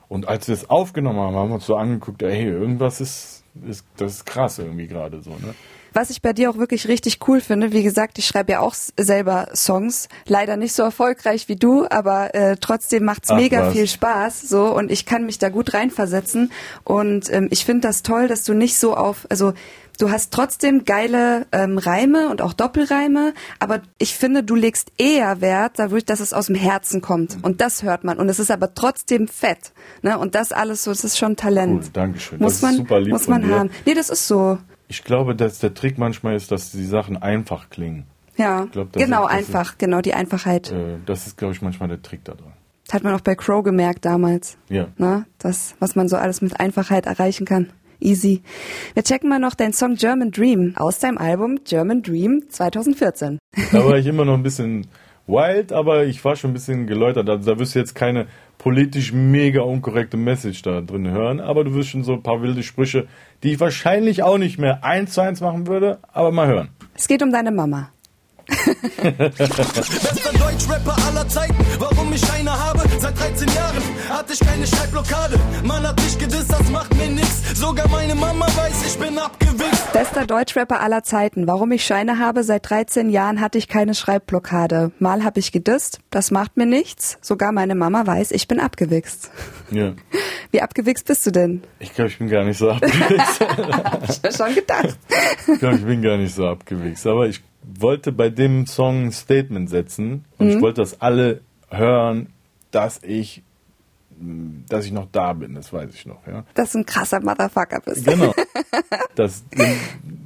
Und als wir es aufgenommen haben, haben wir uns so angeguckt, hey, irgendwas ist, ist das ist krass irgendwie gerade so, ne? Was ich bei dir auch wirklich richtig cool finde, wie gesagt, ich schreibe ja auch selber Songs, leider nicht so erfolgreich wie du, aber äh, trotzdem macht's Ach, mega was. viel Spaß, so und ich kann mich da gut reinversetzen und ähm, ich finde das toll, dass du nicht so auf, also Du hast trotzdem geile ähm, Reime und auch Doppelreime, aber ich finde, du legst eher Wert dadurch, dass es aus dem Herzen kommt. Und das hört man. Und es ist aber trotzdem fett. Ne? Und das alles so, das ist schon Talent. Cool, Dankeschön. Muss das man, super lieb muss man haben. Nee, das ist so. Ich glaube, dass der Trick manchmal ist, dass die Sachen einfach klingen. Ja, glaub, genau, ist, einfach, ist, genau, die Einfachheit. Äh, das ist, glaube ich, manchmal der Trick da dran. Hat man auch bei Crow gemerkt damals. Ja. Ne? Das, was man so alles mit Einfachheit erreichen kann. Easy. Wir checken mal noch deinen Song German Dream aus deinem Album German Dream 2014. Da war ich immer noch ein bisschen wild, aber ich war schon ein bisschen geläutert. Also da wirst du jetzt keine politisch mega unkorrekte Message da drin hören, aber du wirst schon so ein paar wilde Sprüche, die ich wahrscheinlich auch nicht mehr eins zu eins machen würde, aber mal hören. Es geht um deine Mama. Bester Deutschrapper aller Zeiten, warum ich eine habe? Seit 13 Jahren hatte ich keine Schreibblockade. Man hat mich gedisst, das macht mir nix. Sogar meine Mama weiß, ich bin abgewichst. Bester Deutschrapper aller Zeiten. Warum ich Scheine habe? Seit 13 Jahren hatte ich keine Schreibblockade. Mal habe ich gedisst, das macht mir nichts. Sogar meine Mama weiß, ich bin abgewichst. Ja. Wie abgewichst bist du denn? Ich glaube, ich bin gar nicht so abgewichst. Hab ich mir schon gedacht. ich glaube, ich bin gar nicht so abgewichst. Aber ich wollte bei dem Song ein Statement setzen und ich wollte, dass alle hören, dass ich, dass ich noch da bin. Das weiß ich noch. Ja. Dass du ein krasser Motherfucker bist. Genau. Das,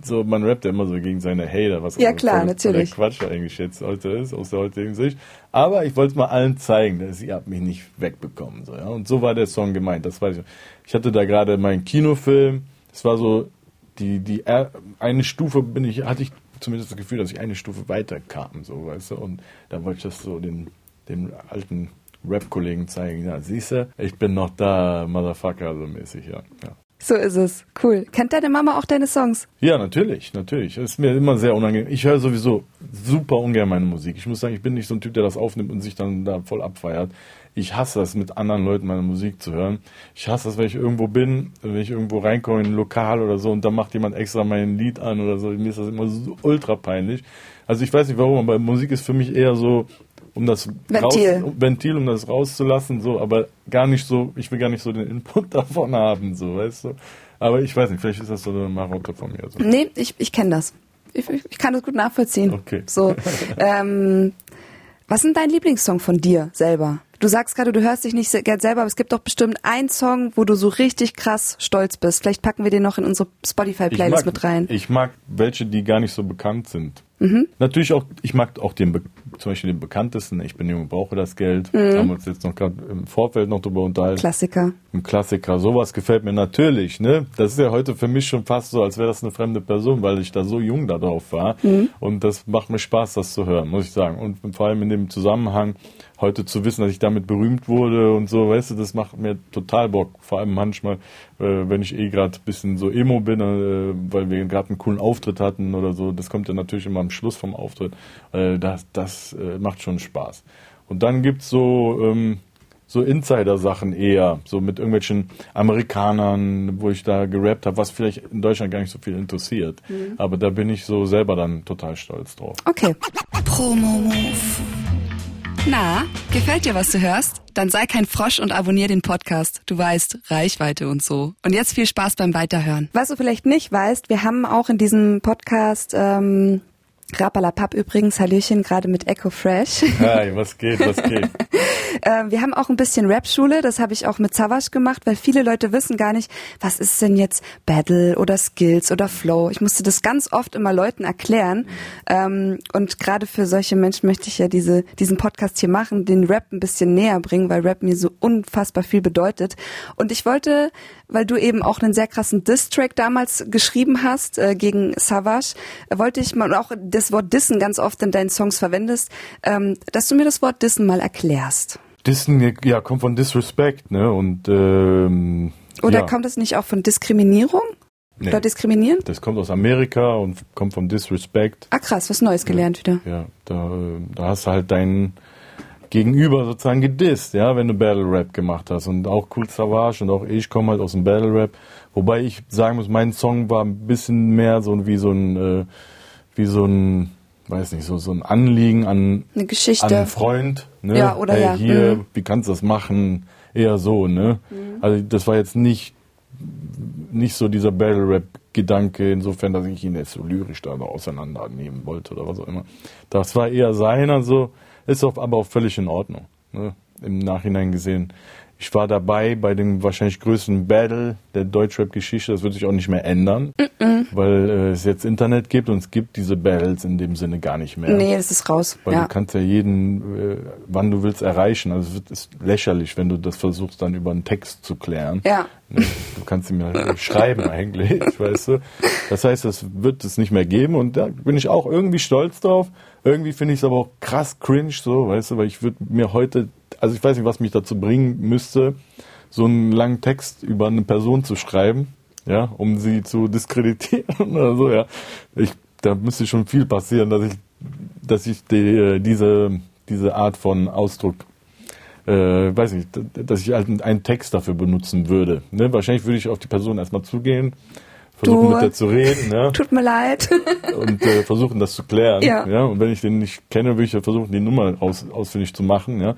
so, man rappt ja immer so gegen seine Hater, was Ja, auch klar, voll- natürlich. der Quatsch eigentlich jetzt heute ist, aus der heutigen Sicht. Aber ich wollte es mal allen zeigen, dass ihr habt mich nicht wegbekommen. So, ja. Und so war der Song gemeint, das weiß ich. Ich hatte da gerade meinen Kinofilm, es war so, die, die, eine Stufe bin ich, hatte ich zumindest das Gefühl, dass ich eine Stufe weiter kam, so, weißt du, und da wollte ich das so den, den alten Rap-Kollegen zeigen, ja, siehst du, ich bin noch da, Motherfucker, so mäßig, ja. ja. So ist es. Cool. Kennt deine Mama auch deine Songs? Ja, natürlich, natürlich. Es ist mir immer sehr unangenehm. Ich höre sowieso super ungern meine Musik. Ich muss sagen, ich bin nicht so ein Typ, der das aufnimmt und sich dann da voll abfeiert. Ich hasse es, mit anderen Leuten meine Musik zu hören. Ich hasse es, wenn ich irgendwo bin, wenn ich irgendwo reinkomme in ein Lokal oder so und da macht jemand extra mein Lied an oder so. Mir ist das immer so ultra peinlich. Also ich weiß nicht warum, aber Musik ist für mich eher so, um das Ventil. Raus, um- Ventil, um das rauszulassen, so, aber gar nicht so, ich will gar nicht so den Input davon haben, so, weißt du. Aber ich weiß nicht, vielleicht ist das so eine Marotte von mir. So. Nee, ich, ich kenne das. Ich, ich, ich kann das gut nachvollziehen. Okay. So, ähm, was ist denn dein Lieblingssong von dir selber? Du sagst gerade, du hörst dich nicht sehr gern selber, aber es gibt doch bestimmt einen Song, wo du so richtig krass stolz bist. Vielleicht packen wir den noch in unsere Spotify-Playlist mit rein. Ich mag welche, die gar nicht so bekannt sind. Mhm. Natürlich auch, ich mag auch den, zum Beispiel den bekanntesten, ich bin jung, brauche das Geld. Mhm. Haben wir uns jetzt noch gerade im Vorfeld noch drüber unterhalten. Klassiker. Ein Klassiker, sowas gefällt mir natürlich, ne? Das ist ja heute für mich schon fast so, als wäre das eine fremde Person, weil ich da so jung da drauf war. Und das macht mir Spaß, das zu hören, muss ich sagen. Und vor allem in dem Zusammenhang, heute zu wissen, dass ich damit berühmt wurde und so, weißt du, das macht mir total Bock. Vor allem manchmal, äh, wenn ich eh gerade ein bisschen so emo bin, äh, weil wir gerade einen coolen Auftritt hatten oder so, das kommt ja natürlich immer am Schluss vom Auftritt. Äh, das das äh, macht schon Spaß. Und dann gibt's so, ähm, so Insider-Sachen eher, so mit irgendwelchen Amerikanern, wo ich da gerappt habe, was vielleicht in Deutschland gar nicht so viel interessiert. Aber da bin ich so selber dann total stolz drauf. Okay. Promo-Move. Na, gefällt dir, was du hörst? Dann sei kein Frosch und abonnier den Podcast. Du weißt, Reichweite und so. Und jetzt viel Spaß beim Weiterhören. Was du vielleicht nicht weißt, wir haben auch in diesem Podcast ähm, Rapalapap übrigens, Hallöchen, gerade mit Echo Fresh. Hi, was geht, was geht? Ähm, wir haben auch ein bisschen Rap-Schule, das habe ich auch mit Savage gemacht, weil viele Leute wissen gar nicht, was ist denn jetzt Battle oder Skills oder Flow. Ich musste das ganz oft immer Leuten erklären. Ähm, und gerade für solche Menschen möchte ich ja diese, diesen Podcast hier machen, den Rap ein bisschen näher bringen, weil Rap mir so unfassbar viel bedeutet. Und ich wollte, weil du eben auch einen sehr krassen Diss-Track damals geschrieben hast äh, gegen Savage, äh, wollte ich mal, auch das Wort Dissen ganz oft in deinen Songs verwendest, ähm, dass du mir das Wort Dissen mal erklärst. Dissen, ja, kommt von Disrespect, ne? Und ähm, Oder ja, kommt es nicht auch von Diskriminierung? nee, Oder diskriminieren? das kommt aus Amerika und kommt vom Disrespect. Ah krass, was Neues gelernt wieder. Ja, da, da hast du halt deinen Gegenüber sozusagen gedisst, ja, wenn du Battle Rap gemacht hast. Und auch Cool Savage und auch ich komme halt aus dem Battle Rap. Wobei ich sagen muss, mein Song war ein bisschen mehr so wie so ein, äh, wie so ein, weiß nicht, so, so ein Anliegen an, Eine an Geschichte. einen Freund, ne? Ja, oder hey, ja, hier, mhm. wie kannst du das machen? Eher so, ne? Also das war jetzt nicht, nicht so dieser Battle Rap Gedanke, insofern, dass ich ihn jetzt so lyrisch da auseinandernehmen wollte oder was auch immer. Das war eher seiner so, ist auch, aber auch völlig in Ordnung, ne? Im Nachhinein gesehen. Ich war dabei bei dem wahrscheinlich größten Battle der Deutschrap-Geschichte. Das wird sich auch nicht mehr ändern, mm -mm. weil äh, es jetzt Internet gibt und es gibt diese Battles in dem Sinne gar nicht mehr. Nee, das ist raus. Weil ja. du kannst ja jeden, äh, wann du willst, erreichen. Also es ist lächerlich, wenn du das versuchst, dann über einen Text zu klären. Ja. Ne? Du kannst ihm ja schreiben eigentlich, weißt du. Das heißt, das wird es nicht mehr geben und da bin ich auch irgendwie stolz drauf. Irgendwie finde ich es aber auch krass cringe so, weißt du, weil ich würde mir heute also ich weiß nicht, was mich dazu bringen müsste, so einen langen Text über eine Person zu schreiben, ja, um sie zu diskreditieren oder so, ja. Ich, da müsste schon viel passieren, dass ich, dass ich die, äh, diese, diese Art von Ausdruck äh, weiß nicht, dass ich halt einen Text dafür benutzen würde. Ne? Wahrscheinlich würde ich auf die Person erstmal zugehen, versuchen du, mit der zu reden. Ja? Tut mir leid. und äh, versuchen das zu klären. Ja. ja. Und wenn ich den nicht kenne, würde ich versuchen, die Nummer aus, ausfindig zu machen. Ja.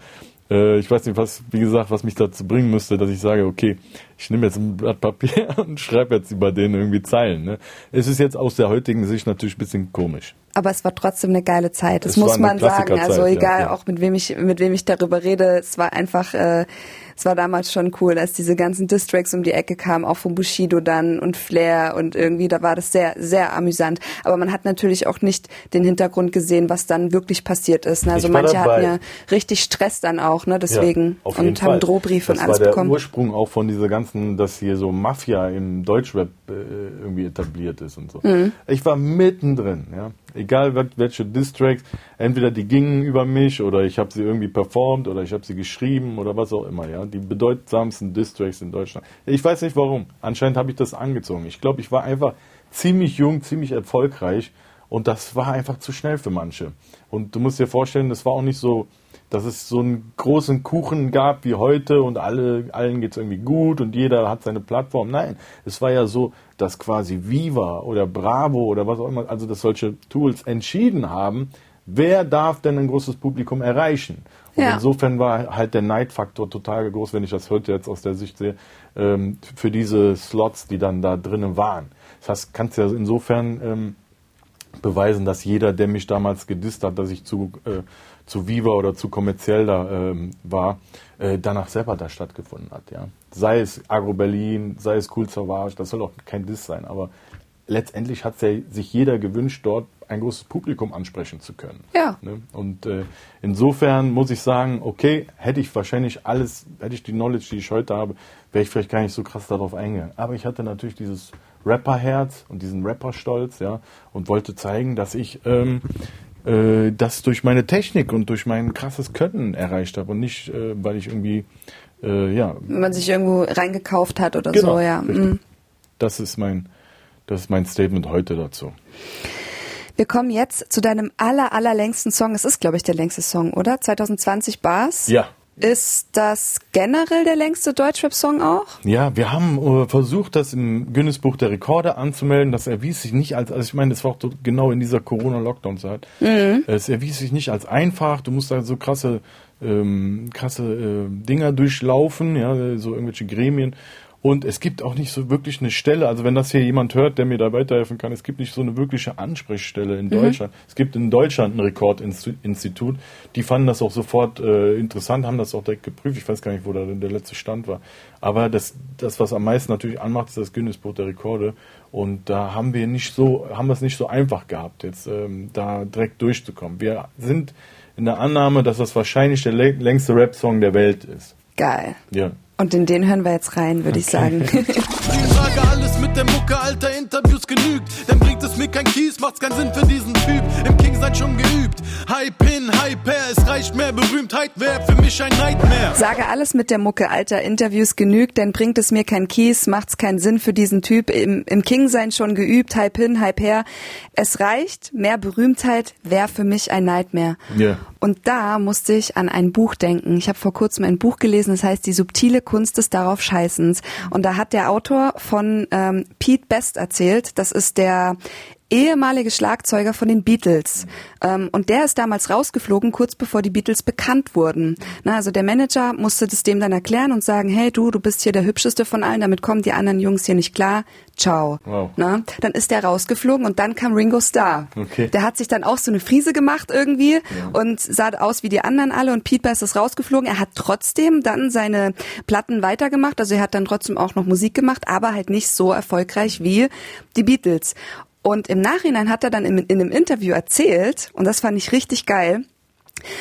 Äh, ich weiß nicht, was, wie gesagt, was mich dazu bringen müsste, dass ich sage, okay, ich nehme jetzt ein Blatt Papier und schreibe jetzt über den irgendwie Zeilen. Ne? Es ist jetzt aus der heutigen Sicht natürlich ein bisschen komisch. Aber es war trotzdem eine geile Zeit. Das es muss man sagen. Also egal, ja, auch mit wem ich mit wem ich darüber rede, es war einfach äh, es war damals schon cool, als diese ganzen Distracks um die Ecke kamen, auch von Bushido dann und Flair und irgendwie, da war das sehr, sehr amüsant. Aber man hat natürlich auch nicht den Hintergrund gesehen, was dann wirklich passiert ist. Ne? Also manche dabei. hatten ja richtig Stress dann auch, ne, deswegen. Ja, und haben Drohbriefe das und alles war der bekommen. Ursprung auch von dieser ganzen, dass hier so Mafia im Deutschrap äh, irgendwie etabliert ist und so. Mhm. Ich war mittendrin, ja egal welche Distracks, entweder die gingen über mich oder ich habe sie irgendwie performt oder ich habe sie geschrieben oder was auch immer, ja. Die bedeutsamsten Distracks in Deutschland. Ich weiß nicht warum. Anscheinend habe ich das angezogen. Ich glaube, ich war einfach ziemlich jung, ziemlich erfolgreich und das war einfach zu schnell für manche. Und du musst dir vorstellen, das war auch nicht so, dass es so einen großen Kuchen gab wie heute und alle, allen geht es irgendwie gut und jeder hat seine Plattform. Nein, es war ja so, dass quasi Viva oder Bravo oder was auch immer, also dass solche Tools entschieden haben, wer darf denn ein großes Publikum erreichen. Und ja. insofern war halt der Neidfaktor total groß, wenn ich das heute jetzt aus der Sicht sehe, ähm, für diese Slots, die dann da drinnen waren. Das heißt, kannst ja insofern ähm, beweisen, dass jeder, der mich damals gedisst hat, dass ich zu äh, zu Viva oder zu kommerziell da ähm, war, äh, danach selber da stattgefunden hat. Ja. Sei es Agro Berlin, sei es Cool Sauvage, das soll auch kein Diss sein, aber letztendlich hat ja sich jeder gewünscht, dort ein großes Publikum ansprechen zu können. Ja. Ne? Und äh, insofern muss ich sagen, okay, hätte ich wahrscheinlich alles, hätte ich die Knowledge, die ich heute habe, wäre ich vielleicht gar nicht so krass darauf eingegangen. Aber ich hatte natürlich dieses Rapperherz und diesen Rapperstolz, ja, und wollte zeigen, dass ich ähm, äh, das durch meine Technik und durch mein krasses Können erreicht habe und nicht, äh, weil ich irgendwie, äh, ja. Wenn man sich irgendwo reingekauft hat oder genau, so, ja. Mhm. Das ist mein, das ist mein Statement heute dazu. Wir kommen jetzt zu deinem aller, allerlängsten Song. Es ist, glaube ich, der längste Song, oder? 2020 Bars. Ja. Ist das generell der längste Deutschrap-Song auch? Ja, wir haben äh, versucht, das im Guinness-Buch der Rekorde anzumelden. Das erwies sich nicht als, also ich meine, das war auch genau in dieser Corona-Lockdown-Zeit. Mhm. Es erwies sich nicht als einfach. Du musst da so krasse, ähm, krasse äh, Dinger durchlaufen, ja, so irgendwelche Gremien. Und es gibt auch nicht so wirklich eine Stelle, also wenn das hier jemand hört, der mir da weiterhelfen kann, es gibt nicht so eine wirkliche Ansprechstelle in mhm. Deutschland. Es gibt in Deutschland ein Rekordinstitut, die fanden das auch sofort äh, interessant, haben das auch direkt geprüft. Ich weiß gar nicht, wo da der letzte Stand war. Aber das, das, was am meisten natürlich anmacht, ist das Guinness Buch der Rekorde. Und da haben wir nicht so, haben wir es nicht so einfach gehabt, jetzt ähm, da direkt durchzukommen. Wir sind in der Annahme, dass das wahrscheinlich der längste Rap-Song der Welt ist. Geil. Ja. Und in den hören wir jetzt rein, würde okay. ich sagen. Ich sage alles mit der Mucke, alter Interviews genügt. Dann bringt mir kein Kies, macht's keinen Sinn für diesen Typ. Im King seid schon geübt. Hype hin, Hype her, es reicht mehr. Berühmtheit wäre für mich ein Nightmare. Sage alles mit der Mucke, alter Interviews genügt. Dann bringt es mir kein Kies, macht's keinen Sinn für diesen Typ. Im, im King sein schon geübt. Hype hin, Hype her. Es reicht, mehr Berühmtheit wäre für mich ein Nightmare. Yeah. Und da musste ich an ein Buch denken. Ich habe vor kurzem ein Buch gelesen, das heißt Die subtile Kunst des darauf Scheißens. Und da hat der Autor von ähm, Pete Best erzählt. Das ist der ehemalige Schlagzeuger von den Beatles. Ähm, und der ist damals rausgeflogen, kurz bevor die Beatles bekannt wurden. Na, also der Manager musste das dem dann erklären und sagen, hey du, du bist hier der hübscheste von allen, damit kommen die anderen Jungs hier nicht klar. Ciao. Wow. Na, dann ist der rausgeflogen und dann kam Ringo Starr. Okay. Der hat sich dann auch so eine Friese gemacht irgendwie ja. und sah aus wie die anderen alle und Pete Bass ist rausgeflogen. Er hat trotzdem dann seine Platten weitergemacht, also er hat dann trotzdem auch noch Musik gemacht, aber halt nicht so erfolgreich wie die Beatles. Und im Nachhinein hat er dann in, in einem Interview erzählt, und das fand ich richtig geil,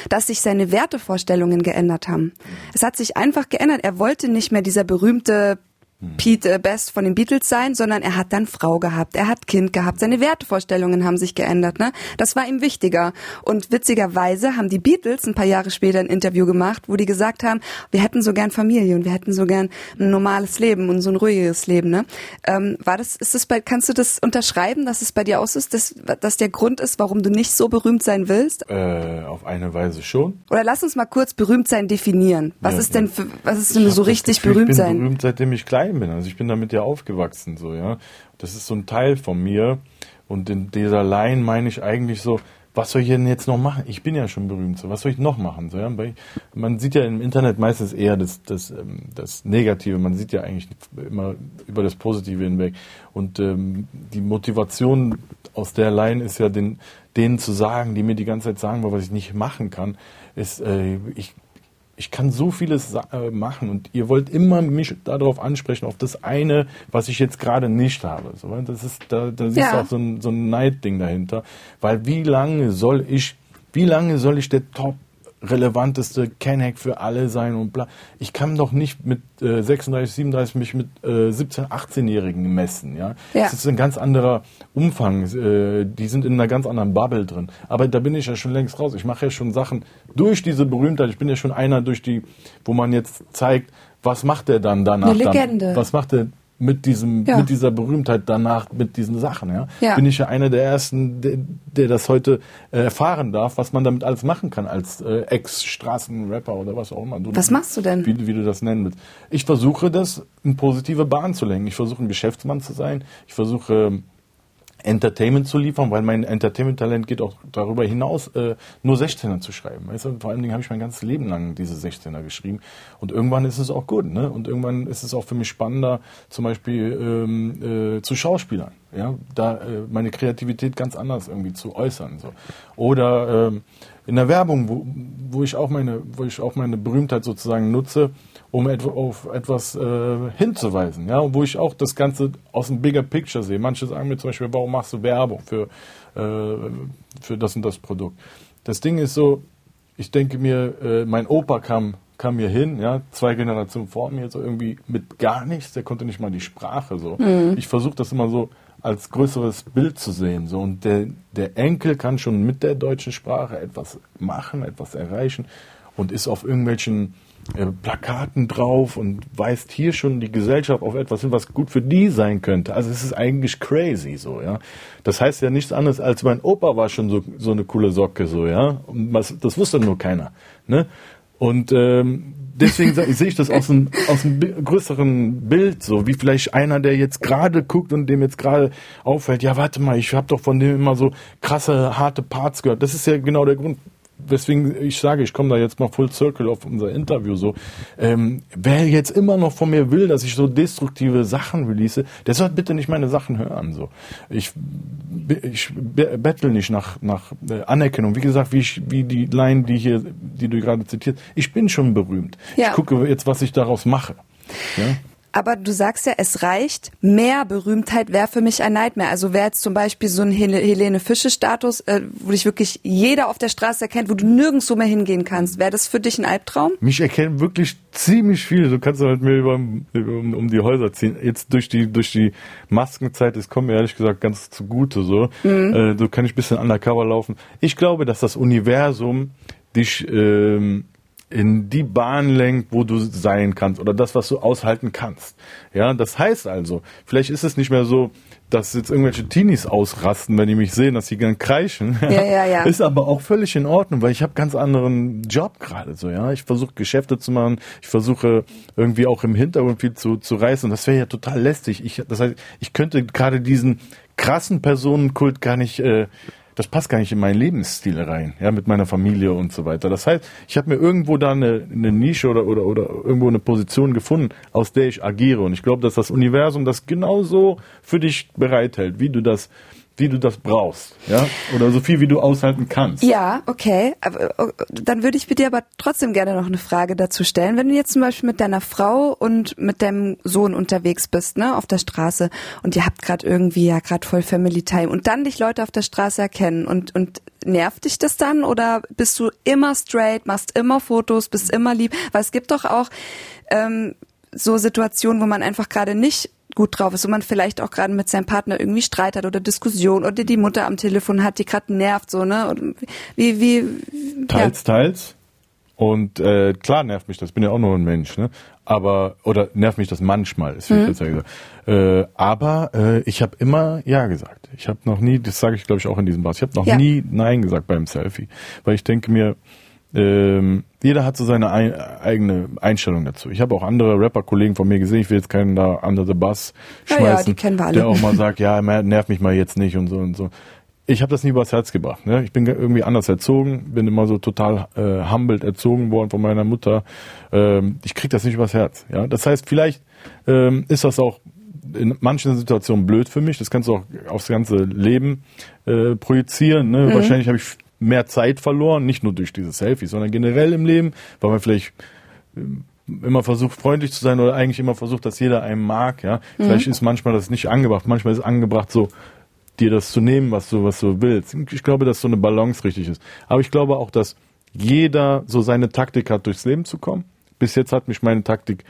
dass sich seine Wertevorstellungen geändert haben. Es hat sich einfach geändert. Er wollte nicht mehr dieser berühmte Pete Best von den Beatles sein, sondern er hat dann Frau gehabt, er hat Kind gehabt, seine Wertevorstellungen haben sich geändert, ne? Das war ihm wichtiger. Und witzigerweise haben die Beatles ein paar Jahre später ein Interview gemacht, wo die gesagt haben, wir hätten so gern Familie und wir hätten so gern ein normales Leben und so ein ruhiges Leben, ne? Ähm, war das, ist das bei, kannst du das unterschreiben, dass es bei dir aus ist, dass, dass der Grund ist, warum du nicht so berühmt sein willst? Äh, auf eine Weise schon. Oder lass uns mal kurz berühmt sein definieren. Was ja, ist denn für, was ist denn so richtig Gefühl, berühmt sein? Ich bin berühmt, seitdem ich klein bin. Also ich bin damit ja aufgewachsen, so, ja. Das ist so ein Teil von mir. Und in dieser Line meine ich eigentlich so, was soll ich denn jetzt noch machen? Ich bin ja schon berühmt, so was soll ich noch machen? So, ja? Man sieht ja im Internet meistens eher das, das, ähm, das Negative, man sieht ja eigentlich immer über das Positive hinweg. Und ähm, die Motivation aus der Line ist ja den, denen zu sagen, die mir die ganze Zeit sagen, was ich nicht machen kann, ist, äh, ich ich kann so vieles äh, machen und ihr wollt immer mich darauf ansprechen, auf das eine, was ich jetzt gerade nicht habe. Das ist, da, da ist ja. auch so ein, so ein Neidding dahinter. Weil wie lange soll ich, wie lange soll ich der Top relevanteste Kenhack für alle sein und bla. Ich kann doch nicht mit äh, 36, 37 mich mit äh, 17, 18-Jährigen messen, ja? ja. Das ist ein ganz anderer Umfang. Äh, die sind in einer ganz anderen Bubble drin. Aber da bin ich ja schon längst raus. Ich mache ja schon Sachen durch diese Berühmtheit. Ich bin ja schon einer durch die, wo man jetzt zeigt, was macht der dann danach? Eine Legende. Dann? Was macht der mit diesem, ja. mit dieser Berühmtheit danach, mit diesen Sachen, ja. ja. Bin ich ja einer der ersten, der, der das heute äh, erfahren darf, was man damit alles machen kann als äh, Ex-Straßenrapper oder was auch immer. Du, was machst du denn? Wie, wie du das nennen willst. Ich versuche das in positive Bahn zu lenken. Ich versuche ein Geschäftsmann zu sein. Ich versuche Entertainment zu liefern, weil mein Entertainment-Talent geht auch darüber hinaus, äh, nur 16er zu schreiben. Weißt du? Vor allen Dingen habe ich mein ganzes Leben lang diese 16er geschrieben. Und irgendwann ist es auch gut. Ne? Und irgendwann ist es auch für mich spannender, zum Beispiel ähm, äh, zu Schauspielern. Ja? Da äh, meine Kreativität ganz anders irgendwie zu äußern. So. Oder ähm, in der Werbung, wo, wo ich auch meine, wo ich auch meine Berühmtheit sozusagen nutze, um auf etwas äh, hinzuweisen, ja, wo ich auch das Ganze aus dem Bigger Picture sehe. Manche sagen mir zum Beispiel, warum machst du Werbung für, äh, für das und das Produkt? Das Ding ist so, ich denke mir, äh, mein Opa kam, kam mir hin, ja, zwei Generationen vor mir, so irgendwie mit gar nichts, der konnte nicht mal die Sprache so. Mhm. Ich versuche das immer so als größeres Bild zu sehen. So. Und der, der Enkel kann schon mit der deutschen Sprache etwas machen, etwas erreichen und ist auf irgendwelchen äh, Plakaten drauf und weist hier schon die Gesellschaft auf etwas hin, was gut für die sein könnte. Also es ist eigentlich crazy so, ja. Das heißt ja nichts anderes als mein Opa war schon so, so eine coole Socke so, ja. Und was, das wusste nur keiner, ne? Und ähm, deswegen sehe ich das aus einem, aus einem größeren Bild so, wie vielleicht einer, der jetzt gerade guckt und dem jetzt gerade auffällt, ja warte mal, ich habe doch von dem immer so krasse, harte Parts gehört. Das ist ja genau der Grund, weswegen ich sage, ich komme da jetzt mal full circle auf unser Interview so. Ähm, wer jetzt immer noch von mir will, dass ich so destruktive Sachen release, der soll bitte nicht meine Sachen hören. So, ich, ich bettel nicht nach nach äh, Anerkennung. Wie gesagt, wie ich, wie die Line, die hier, die du gerade zitiert, ich bin schon berühmt. Ja. Ich gucke jetzt, was ich daraus mache. Ja? Aber du sagst ja, es reicht. Mehr Berühmtheit wäre für mich ein Nightmare. Also wäre jetzt zum Beispiel so ein Helene Fische-Status, äh, wo dich wirklich jeder auf der Straße erkennt, wo du nirgendwo mehr hingehen kannst. Wäre das für dich ein Albtraum? Mich erkennen wirklich ziemlich viele. Du kannst halt mir über, um, um die Häuser ziehen. Jetzt durch die durch die Maskenzeit, das kommt mir ehrlich gesagt ganz zugute. So, mhm. äh, so kann ich ein bisschen undercover laufen. Ich glaube, dass das Universum dich ähm, in die Bahn lenkt, wo du sein kannst oder das, was du aushalten kannst. Ja, das heißt also, vielleicht ist es nicht mehr so dass jetzt irgendwelche Teenies ausrasten, wenn die mich sehen, dass sie gern kreischen. Ja, ja, ja. Ist aber auch völlig in Ordnung, weil ich habe ganz anderen Job gerade so, ja. Ich versuche Geschäfte zu machen, ich versuche irgendwie auch im Hintergrund viel zu, zu reißen das wäre ja total lästig. Ich, das heißt, ich könnte gerade diesen krassen Personenkult gar nicht äh, das passt gar nicht in meinen Lebensstil rein, ja, mit meiner Familie und so weiter. Das heißt, ich habe mir irgendwo da eine, eine Nische oder, oder, oder irgendwo eine Position gefunden, aus der ich agiere. Und ich glaube, dass das Universum das genauso für dich bereithält, wie du das wie du das brauchst, ja, oder so viel wie du aushalten kannst. Ja, okay. Aber, oh, dann würde ich dir aber trotzdem gerne noch eine Frage dazu stellen. Wenn du jetzt zum Beispiel mit deiner Frau und mit deinem Sohn unterwegs bist, ne, auf der Straße und ihr habt gerade irgendwie ja gerade voll Family Time und dann dich Leute auf der Straße erkennen und und nervt dich das dann oder bist du immer straight, machst immer Fotos, bist immer lieb? Weil es gibt doch auch ähm, so Situationen, wo man einfach gerade nicht gut drauf ist und man vielleicht auch gerade mit seinem Partner irgendwie Streit hat oder Diskussion oder die Mutter am Telefon hat, die gerade nervt, so, ne? Und wie, wie, teils, ja. teils. Und äh, klar nervt mich das, bin ja auch nur ein Mensch, ne? Aber, oder nervt mich das manchmal, ist mhm. besser gesagt. Äh, aber äh, ich habe immer Ja gesagt. Ich habe noch nie, das sage ich glaube ich auch in diesem Bus, ich habe noch ja. nie Nein gesagt beim Selfie. Weil ich denke mir, ähm, jeder hat so seine ein, eigene Einstellung dazu. Ich habe auch andere Rapper-Kollegen von mir gesehen, ich will jetzt keinen da under the bus schmeißen, ja, ja, die kennen wir alle. der auch mal sagt, ja, nerv mich mal jetzt nicht und so und so. Ich habe das nie übers Herz gebracht. Ne? Ich bin irgendwie anders erzogen, bin immer so total äh, humbled erzogen worden von meiner Mutter. Ähm, ich krieg das nicht übers Herz. Ja, das heißt, vielleicht ähm, ist das auch in manchen Situationen blöd für mich. Das kannst du auch aufs ganze Leben äh, projizieren. Ne? Mhm. Wahrscheinlich habe ich mehr Zeit verloren, nicht nur durch diese Selfies, sondern generell im Leben, weil man vielleicht ähm, immer versucht, freundlich zu sein oder eigentlich immer versucht, dass jeder einen mag, ja. Mhm. Vielleicht ist manchmal das nicht angebracht, manchmal ist es angebracht, so dir das zu nehmen, was du, was du willst. Ich glaube, dass so eine Balance richtig ist. Aber ich glaube auch, dass jeder so seine Taktik hat, durchs Leben zu kommen. Bis jetzt hat mich meine Taktik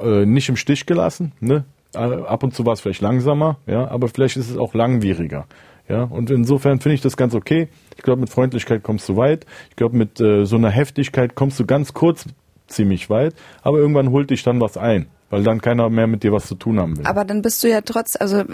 äh, nicht im Stich gelassen. Ne? Äh, ab und zu war es vielleicht langsamer, ja, aber vielleicht ist es auch langwieriger. Ja, und insofern finde ich das ganz okay. Ich glaube, mit Freundlichkeit kommst du weit. Ich glaube, mit äh, so einer Heftigkeit kommst du ganz kurz ziemlich weit, aber irgendwann holt dich dann was ein weil dann keiner mehr mit dir was zu tun haben will. Aber dann bist du ja trotz, also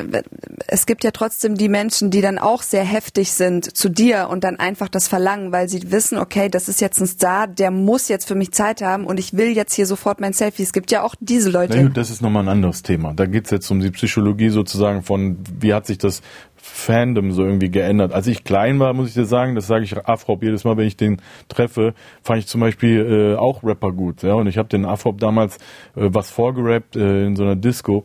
es gibt ja trotzdem die Menschen, die dann auch sehr heftig sind zu dir und dann einfach das verlangen, weil sie wissen, okay, das ist jetzt ein Star, der muss jetzt für mich Zeit haben und ich will jetzt hier sofort mein Selfie. Es gibt ja auch diese Leute. Na gut, das ist nochmal ein anderes Thema. Da geht's jetzt um die Psychologie sozusagen von, wie hat sich das Fandom so irgendwie geändert. Als ich klein war, muss ich dir sagen, das sage ich Afrop jedes Mal, wenn ich den treffe, fand ich zum Beispiel äh, auch Rapper gut. Ja? Und ich habe den Afrop damals äh, was vorgerappt äh, in so einer Disco.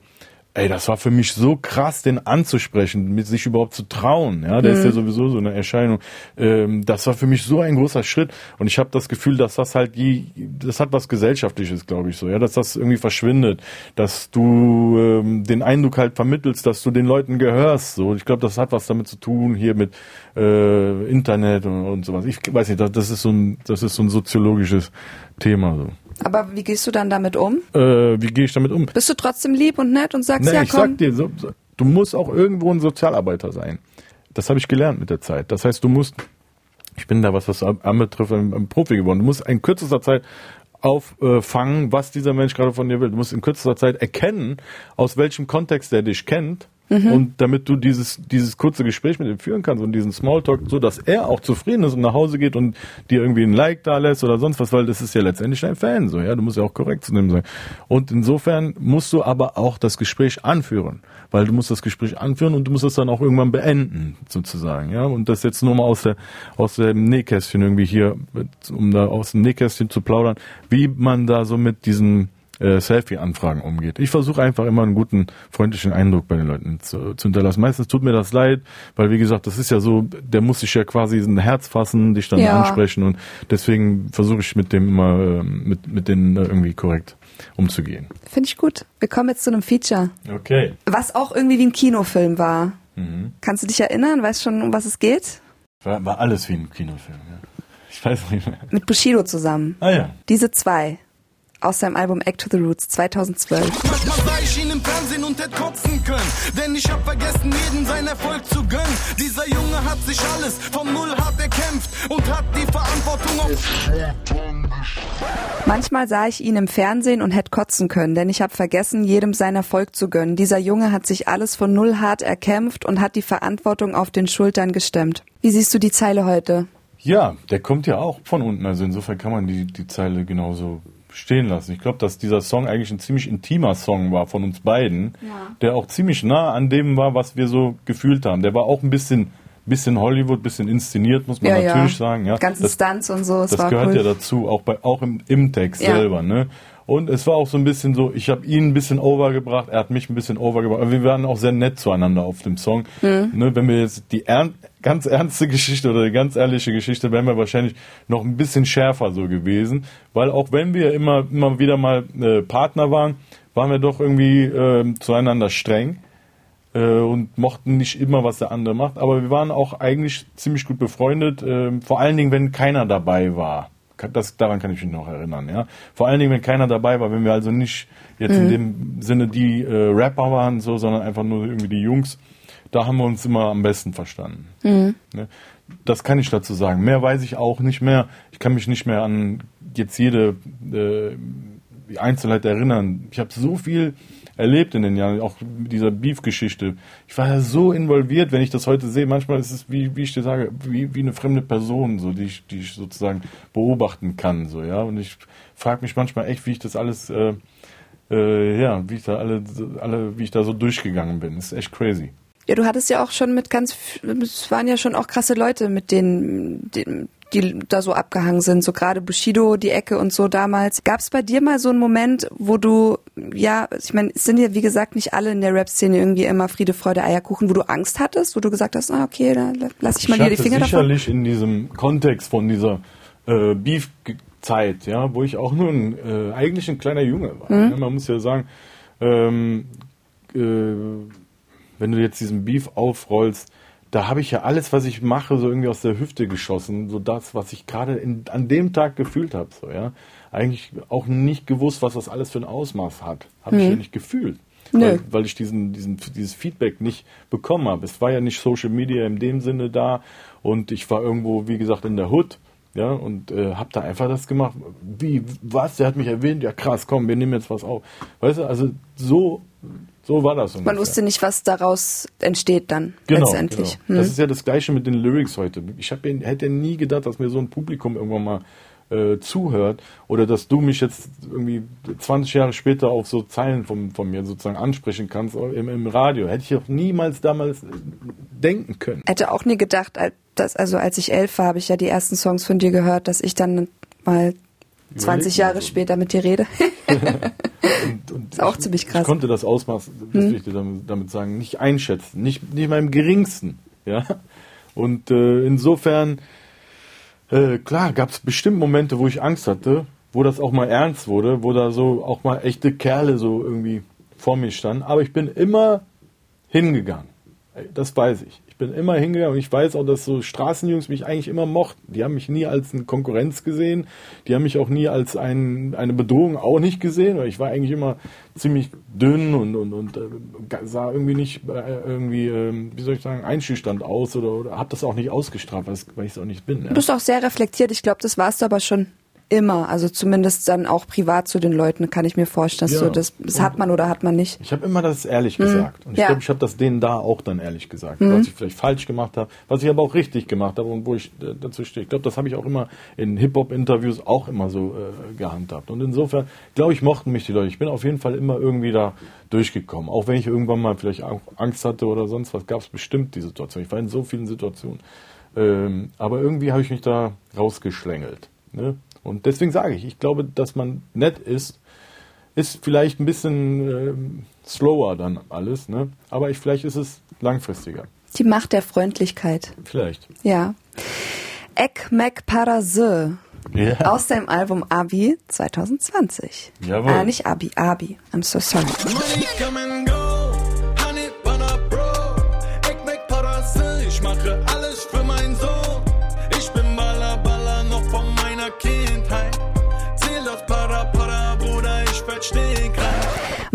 Ey, das war für mich so krass, den anzusprechen, mit sich überhaupt zu trauen. Ja, der mhm. ist ja mhm. sowieso so eine Erscheinung. Ähm, das war für mich so ein großer Schritt. Und ich habe das Gefühl, dass das halt die, das hat was gesellschaftliches, glaube ich so. Ja, dass das irgendwie verschwindet, dass du ähm, den Eindruck halt vermittelst, dass du den Leuten gehörst. So, ich glaube, das hat was damit zu tun hier mit äh, Internet und, und sowas. Ich weiß nicht, das ist so ein, das ist so ein soziologisches Thema. So. Aber wie gehst du dann damit um? Äh, wie gehe ich damit um? Bist du trotzdem lieb und nett und sagst, nee, ja ich sag dir, so, so, du musst auch irgendwo ein Sozialarbeiter sein. Das habe ich gelernt mit der Zeit. Das heißt, du musst, ich bin da, was das anbetrifft, ein, ein Profi geworden. Du musst in kürzester Zeit auffangen, was dieser Mensch gerade von dir will. Du musst in kürzester Zeit erkennen, aus welchem Kontext er dich kennt Mhm. Und damit du dieses, dieses kurze Gespräch mit ihm führen kannst und diesen Smalltalk, so dass er auch zufrieden ist und nach Hause geht und dir irgendwie ein Like da lässt oder sonst was, weil das ist ja letztendlich dein Fan, so, ja. Du musst ja auch korrekt zu dem sein. Und insofern musst du aber auch das Gespräch anführen, weil du musst das Gespräch anführen und du musst es dann auch irgendwann beenden, sozusagen, ja. Und das jetzt nur mal aus der, aus dem Nähkästchen irgendwie hier, um da aus dem Nähkästchen zu plaudern, wie man da so mit diesen, äh, Selfie-Anfragen umgeht. Ich versuche einfach immer einen guten, freundlichen Eindruck bei den Leuten zu, zu hinterlassen. Meistens tut mir das leid, weil wie gesagt, das ist ja so, der muss sich ja quasi ein Herz fassen, dich dann ja. ansprechen und deswegen versuche ich mit dem immer, äh, mit, mit denen irgendwie korrekt umzugehen. Finde ich gut. Wir kommen jetzt zu einem Feature. Okay. Was auch irgendwie wie ein Kinofilm war. Mhm. Kannst du dich erinnern? Weißt schon, um was es geht? War, war alles wie ein Kinofilm, ja. Ich weiß nicht mehr. Mit Bushido zusammen. Ah ja. Diese zwei aus seinem Album Act to the Roots 2012. Manchmal sah ich ihn im Fernsehen und hätte kotzen können, denn ich hab vergessen, jeden seinen Erfolg zu gönnen. Dieser Junge hat sich alles vom Null hart erkämpft und hat die Verantwortung auf Manchmal sah ich ihn im Fernsehen und hätte kotzen können, denn ich habe vergessen, jedem sein Erfolg zu gönnen. Dieser Junge hat sich alles von null hart erkämpft und hat die Verantwortung auf den Schultern gestemmt. Wie siehst du die Zeile heute? Ja, der kommt ja auch von unten. Also insofern kann man die, die Zeile genauso stehen lassen. Ich glaube, dass dieser Song eigentlich ein ziemlich intimer Song war von uns beiden, ja. der auch ziemlich nah an dem war, was wir so gefühlt haben. Der war auch ein bisschen bisschen Hollywood, bisschen inszeniert, muss man ja, natürlich ja. sagen. Ja, ganzen Stunts und so. Das, das gehört cool. ja dazu, auch bei auch im, im Text ja. selber. Ne? Und es war auch so ein bisschen so, ich habe ihn ein bisschen overgebracht, er hat mich ein bisschen overgebracht. Aber wir waren auch sehr nett zueinander auf dem Song. Mhm. Ne, wenn wir jetzt die er ganz ernste Geschichte oder die ganz ehrliche Geschichte, wären wir wahrscheinlich noch ein bisschen schärfer so gewesen. Weil auch wenn wir immer, immer wieder mal äh, Partner waren, waren wir doch irgendwie äh, zueinander streng äh, und mochten nicht immer, was der andere macht. Aber wir waren auch eigentlich ziemlich gut befreundet, äh, vor allen Dingen, wenn keiner dabei war. Das, daran kann ich mich noch erinnern, ja. Vor allen Dingen, wenn keiner dabei war, wenn wir also nicht jetzt mhm. in dem Sinne die äh, Rapper waren, so, sondern einfach nur irgendwie die Jungs, da haben wir uns immer am besten verstanden. Mhm. Ne? Das kann ich dazu sagen. Mehr weiß ich auch nicht mehr. Ich kann mich nicht mehr an jetzt jede äh, Einzelheit erinnern. Ich habe so viel erlebt in den Jahren, auch mit dieser Beef-Geschichte. Ich war ja so involviert, wenn ich das heute sehe, manchmal ist es, wie, wie ich dir sage, wie, wie eine fremde Person, so, die ich, die ich sozusagen beobachten kann, so, ja. Und ich frage mich manchmal echt, wie ich das alles, äh, äh, ja, wie ich da alle, alle, wie ich da so durchgegangen bin. Das ist echt crazy. Ja, du hattest ja auch schon mit ganz, es waren ja schon auch krasse Leute, mit denen, denen die da so abgehangen sind, so gerade Bushido, die Ecke und so damals. Gab es bei dir mal so einen Moment, wo du, ja, ich meine, es sind ja wie gesagt nicht alle in der Rap-Szene irgendwie immer Friede, Freude, Eierkuchen, wo du Angst hattest, wo du gesagt hast, ah, okay, da lass ich mal ich hier die Finger sicherlich davon. in diesem Kontext von dieser äh, Beef-Zeit, ja, wo ich auch nur ein, äh, eigentlich ein kleiner Junge war. Mhm. Ja, man muss ja sagen, ähm, äh, wenn du jetzt diesen Beef aufrollst, da habe ich ja alles, was ich mache, so irgendwie aus der Hüfte geschossen. So das, was ich gerade an dem Tag gefühlt habe. So, ja. Eigentlich auch nicht gewusst, was das alles für ein Ausmaß hat. Habe hm. ich ja nicht gefühlt. Weil, weil, ich diesen, diesen, dieses Feedback nicht bekommen habe. Es war ja nicht Social Media in dem Sinne da und ich war irgendwo, wie gesagt, in der Hood ja, und äh, habe da einfach das gemacht. Wie, was? Der hat mich erwähnt? Ja, krass, komm, wir nehmen jetzt was auf. Weißt du, also so, so war das. Ungefähr. Man wusste nicht, was daraus entsteht dann genau, letztendlich. Genau. Hm. Das ist ja das Gleiche mit den Lyrics heute. Ich hab, hätte nie gedacht, dass mir so ein Publikum irgendwann mal äh, zuhört oder dass du mich jetzt irgendwie 20 Jahre später auf so Zeilen von, von mir sozusagen ansprechen kannst im, im Radio. Hätte ich auch niemals damals äh, denken können. Hätte auch nie gedacht, dass, also als ich elf war, habe ich ja die ersten Songs von dir gehört, dass ich dann mal 20 Jahre so. später mit dir rede. und, und ist auch ich, ziemlich krass. Ich konnte das Ausmaß, das hm. will ich dir damit, damit, sagen, nicht einschätzen, nicht, nicht mal im geringsten. Ja? Und äh, insofern, äh, klar, gab es bestimmt Momente, wo ich Angst hatte, wo das auch mal ernst wurde, wo da so auch mal echte Kerle so irgendwie vor mir standen. Aber ich bin immer hingegangen. Das weiß ich. Ich bin immer hingegangen und ich weiß auch, dass so Straßenjungs mich eigentlich immer mochten. Die haben mich nie als eine Konkurrenz gesehen. Die haben mich auch nie als ein, eine Bedrohung auch nicht gesehen. Ich war eigentlich immer ziemlich dünn und, und, und äh, sah irgendwie nicht äh, irgendwie, äh, wie soll ich sagen, einschüchternd aus oder, oder habe das auch nicht ausgestrahlt, weil ich es auch nicht bin. Ja. Du bist auch sehr reflektiert. Ich glaube, das warst du aber schon Immer, also zumindest dann auch privat zu den Leuten, kann ich mir vorstellen. Ja. So, das, das hat man oder hat man nicht. Ich habe immer das ehrlich mhm. gesagt. Und ich ja. glaube, ich habe das denen da auch dann ehrlich gesagt. Mhm. Was ich vielleicht falsch gemacht habe, was ich aber auch richtig gemacht habe und wo ich äh, dazu stehe. Ich glaube, das habe ich auch immer in Hip-Hop-Interviews auch immer so äh, gehandhabt. Und insofern, glaube ich, mochten mich die Leute. Ich bin auf jeden Fall immer irgendwie da durchgekommen. Auch wenn ich irgendwann mal vielleicht Angst hatte oder sonst was, gab es bestimmt die Situation. Ich war in so vielen Situationen. Ähm, aber irgendwie habe ich mich da rausgeschlängelt. Ne? Und deswegen sage ich, ich glaube, dass man nett ist, ist vielleicht ein bisschen äh, slower dann alles, ne? aber ich, vielleicht ist es langfristiger. Die Macht der Freundlichkeit. Vielleicht. Ja. Ek Mek Parase. Yeah. Aus dem Album Abi 2020. Jawohl. Äh, nicht Abi, Abi. I'm so sorry.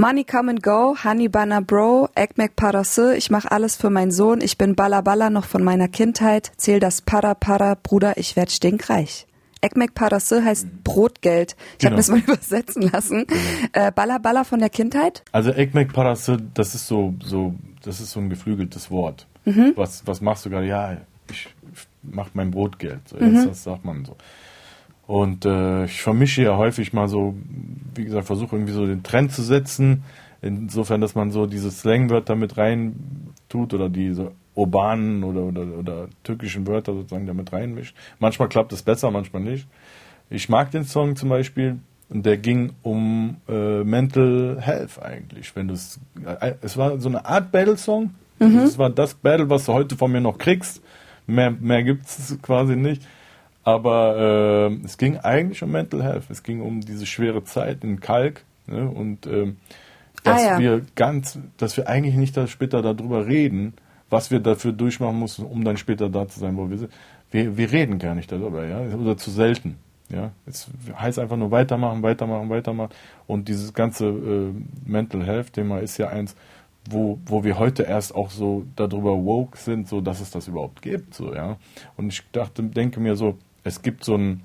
Money come and go, Honey Banner Bro, Ekmek Parase, ich mach alles für meinen Sohn, ich bin Baller Baller noch von meiner Kindheit, zähl das Para Para, Bruder, ich werd stinkreich. Ekmek Parası heißt Brotgeld. Ich habe Genau. das mal übersetzen lassen. Äh, Balla Balla von der Kindheit? Also Ekmek Parası, das ist so, so, das ist so ein geflügeltes Wort. Mhm. Was, was machst du gerade? Ja, ich mach mein Brotgeld. So, Mhm. das, das sagt man so. Und äh, ich vermische ja häufig mal so, wie gesagt, versuche irgendwie so den Trend zu setzen. Insofern, dass man so diese Slangwörter mit rein tut oder diese urbanen oder, oder, oder türkischen Wörter sozusagen damit reinmischt. Manchmal klappt es besser, manchmal nicht. Ich mag den Song zum Beispiel und der ging um äh, Mental Health eigentlich. Wenn du es, äh, es war so eine Art Battle-Song. Es war das Battle, was du heute von mir noch kriegst. Mehr, mehr gibt es quasi nicht. Aber äh, es ging eigentlich um Mental Health. Es ging um diese schwere Zeit in Kalk. Ne? Und ähm, dass Ah, ja. wir ganz, dass wir eigentlich nicht da später darüber reden, was wir dafür durchmachen müssen, um dann später da zu sein, wo wir sind. Wir, wir reden gar nicht darüber, ja, oder zu selten. Ja, es heißt einfach nur weitermachen, weitermachen, weitermachen. Und dieses ganze äh, Mental Health Thema ist ja eins, wo, wo wir heute erst auch so darüber woke sind, so dass es das überhaupt gibt, so, ja. Und ich dachte, denke mir so, es gibt so ein,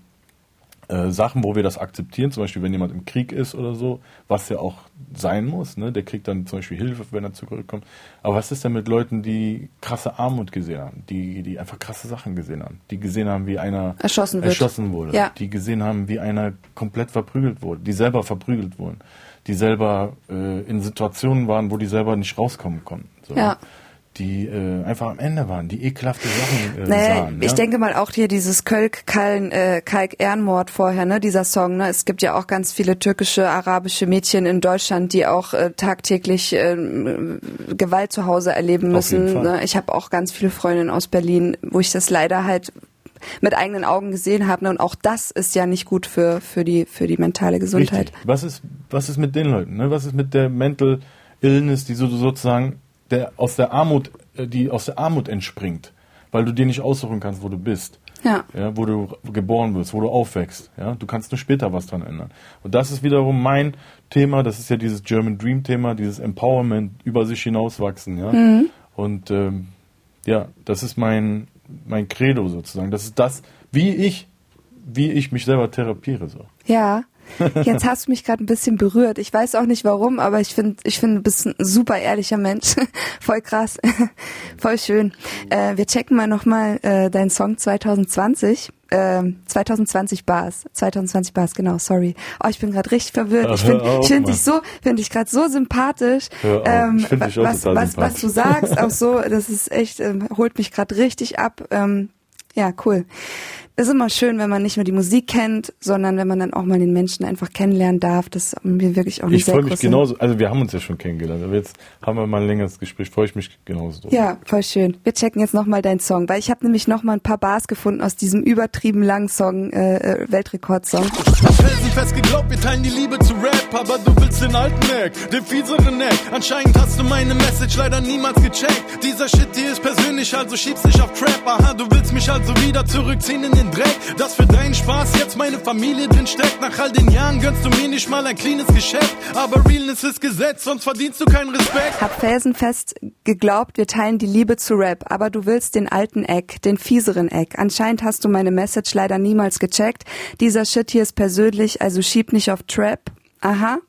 äh, Sachen, wo wir das akzeptieren, zum Beispiel wenn jemand im Krieg ist oder so, was ja auch sein muss, ne? der kriegt dann zum Beispiel Hilfe, wenn er zurückkommt. Aber was ist denn mit Leuten, die krasse Armut gesehen haben, die, die einfach krasse Sachen gesehen haben, die gesehen haben, wie einer Erschossen erschossen wurde, Ja. die gesehen haben, wie einer komplett verprügelt wurde, die selber verprügelt wurden, die selber äh, in Situationen waren, wo die selber nicht rauskommen konnten. So. Ja. Die äh, einfach am Ende waren, die ekelhafte Sachen äh, Naja, sahen. ich ja? denke mal auch hier dieses Kölk Kalk, äh, vorher, ne, dieser Song, ne? Es gibt ja auch ganz viele türkische, arabische Mädchen in Deutschland, die auch äh, tagtäglich äh, Gewalt zu Hause erleben müssen. Ne? Ich habe auch ganz viele Freundinnen aus Berlin, wo ich das leider halt mit eigenen Augen gesehen habe. Ne? Und auch das ist ja nicht gut für, für, die, für die mentale Gesundheit. Richtig. Was ist, was ist mit den Leuten? Ne? Was ist mit der Mental Illness, die so, sozusagen der, aus der Armut, äh, die aus der Armut entspringt, weil du dir nicht aussuchen kannst, wo du bist. Ja. Ja, wo du geboren wirst, wo du aufwächst. Ja, du kannst nur später was dran ändern. Und das ist wiederum mein Thema. Das ist ja dieses German Dream Thema, dieses Empowerment, über sich hinauswachsen. Ja, und ähm, ja, das ist mein mein Credo sozusagen. Das ist das, wie ich, wie ich mich selber therapiere so. Ja. Jetzt hast du mich gerade ein bisschen berührt. Ich weiß auch nicht warum, aber ich finde, ich finde, du bist ein super ehrlicher Mensch. Voll krass. Voll schön. Äh, wir checken mal nochmal äh, deinen Song 2020. Ähm, 2020 Bars. 2020 Bars, genau, sorry. Oh, ich bin gerade richtig verwirrt. Ich Hör finde ich find dich so, finde ich gerade so sympathisch. Auf. Ich dich auch was, was, was du sagst, auch so, das ist echt, ähm, holt mich gerade richtig ab. Ähm, ja, cool. Ist immer schön, wenn man nicht nur die Musik kennt, sondern wenn man dann auch mal den Menschen einfach kennenlernen darf. Das ist mir wirklich auch eine Ich freue mich genauso, also wir haben uns ja schon kennengelernt, aber jetzt haben wir mal ein längeres Gespräch, freue ich mich genauso. Ja, voll schön. Wir checken jetzt nochmal deinen Song, weil ich habe nämlich nochmal ein paar Bars gefunden aus diesem übertrieben langen Song, äh, äh, Weltrekordsong. felsenfest geglaubt, wir teilen die Liebe zu Rap, aber du willst den alten Eck, den fieseren Eck. Anscheinend hast du meine Message leider niemals gecheckt. Dieser Shit hier ist persönlich, also schiebst dich auf Trap. Aha, du willst mich also wieder zurückziehen in den Dreck. Dass für deinen Spaß jetzt meine Familie drin steckt. Nach all den Jahren gönnst du mir nicht mal ein cleanes Geschäft. Aber Realness ist Gesetz, sonst verdienst du keinen Respekt. Hab felsenfest geglaubt, wir teilen die Liebe zu Rap, aber du willst den alten Eck, den fieseren Eck. Anscheinend hast du meine Message leider niemals gecheckt. Dieser Shit hier ist persönlich, also schieb nicht auf Trap. Aha.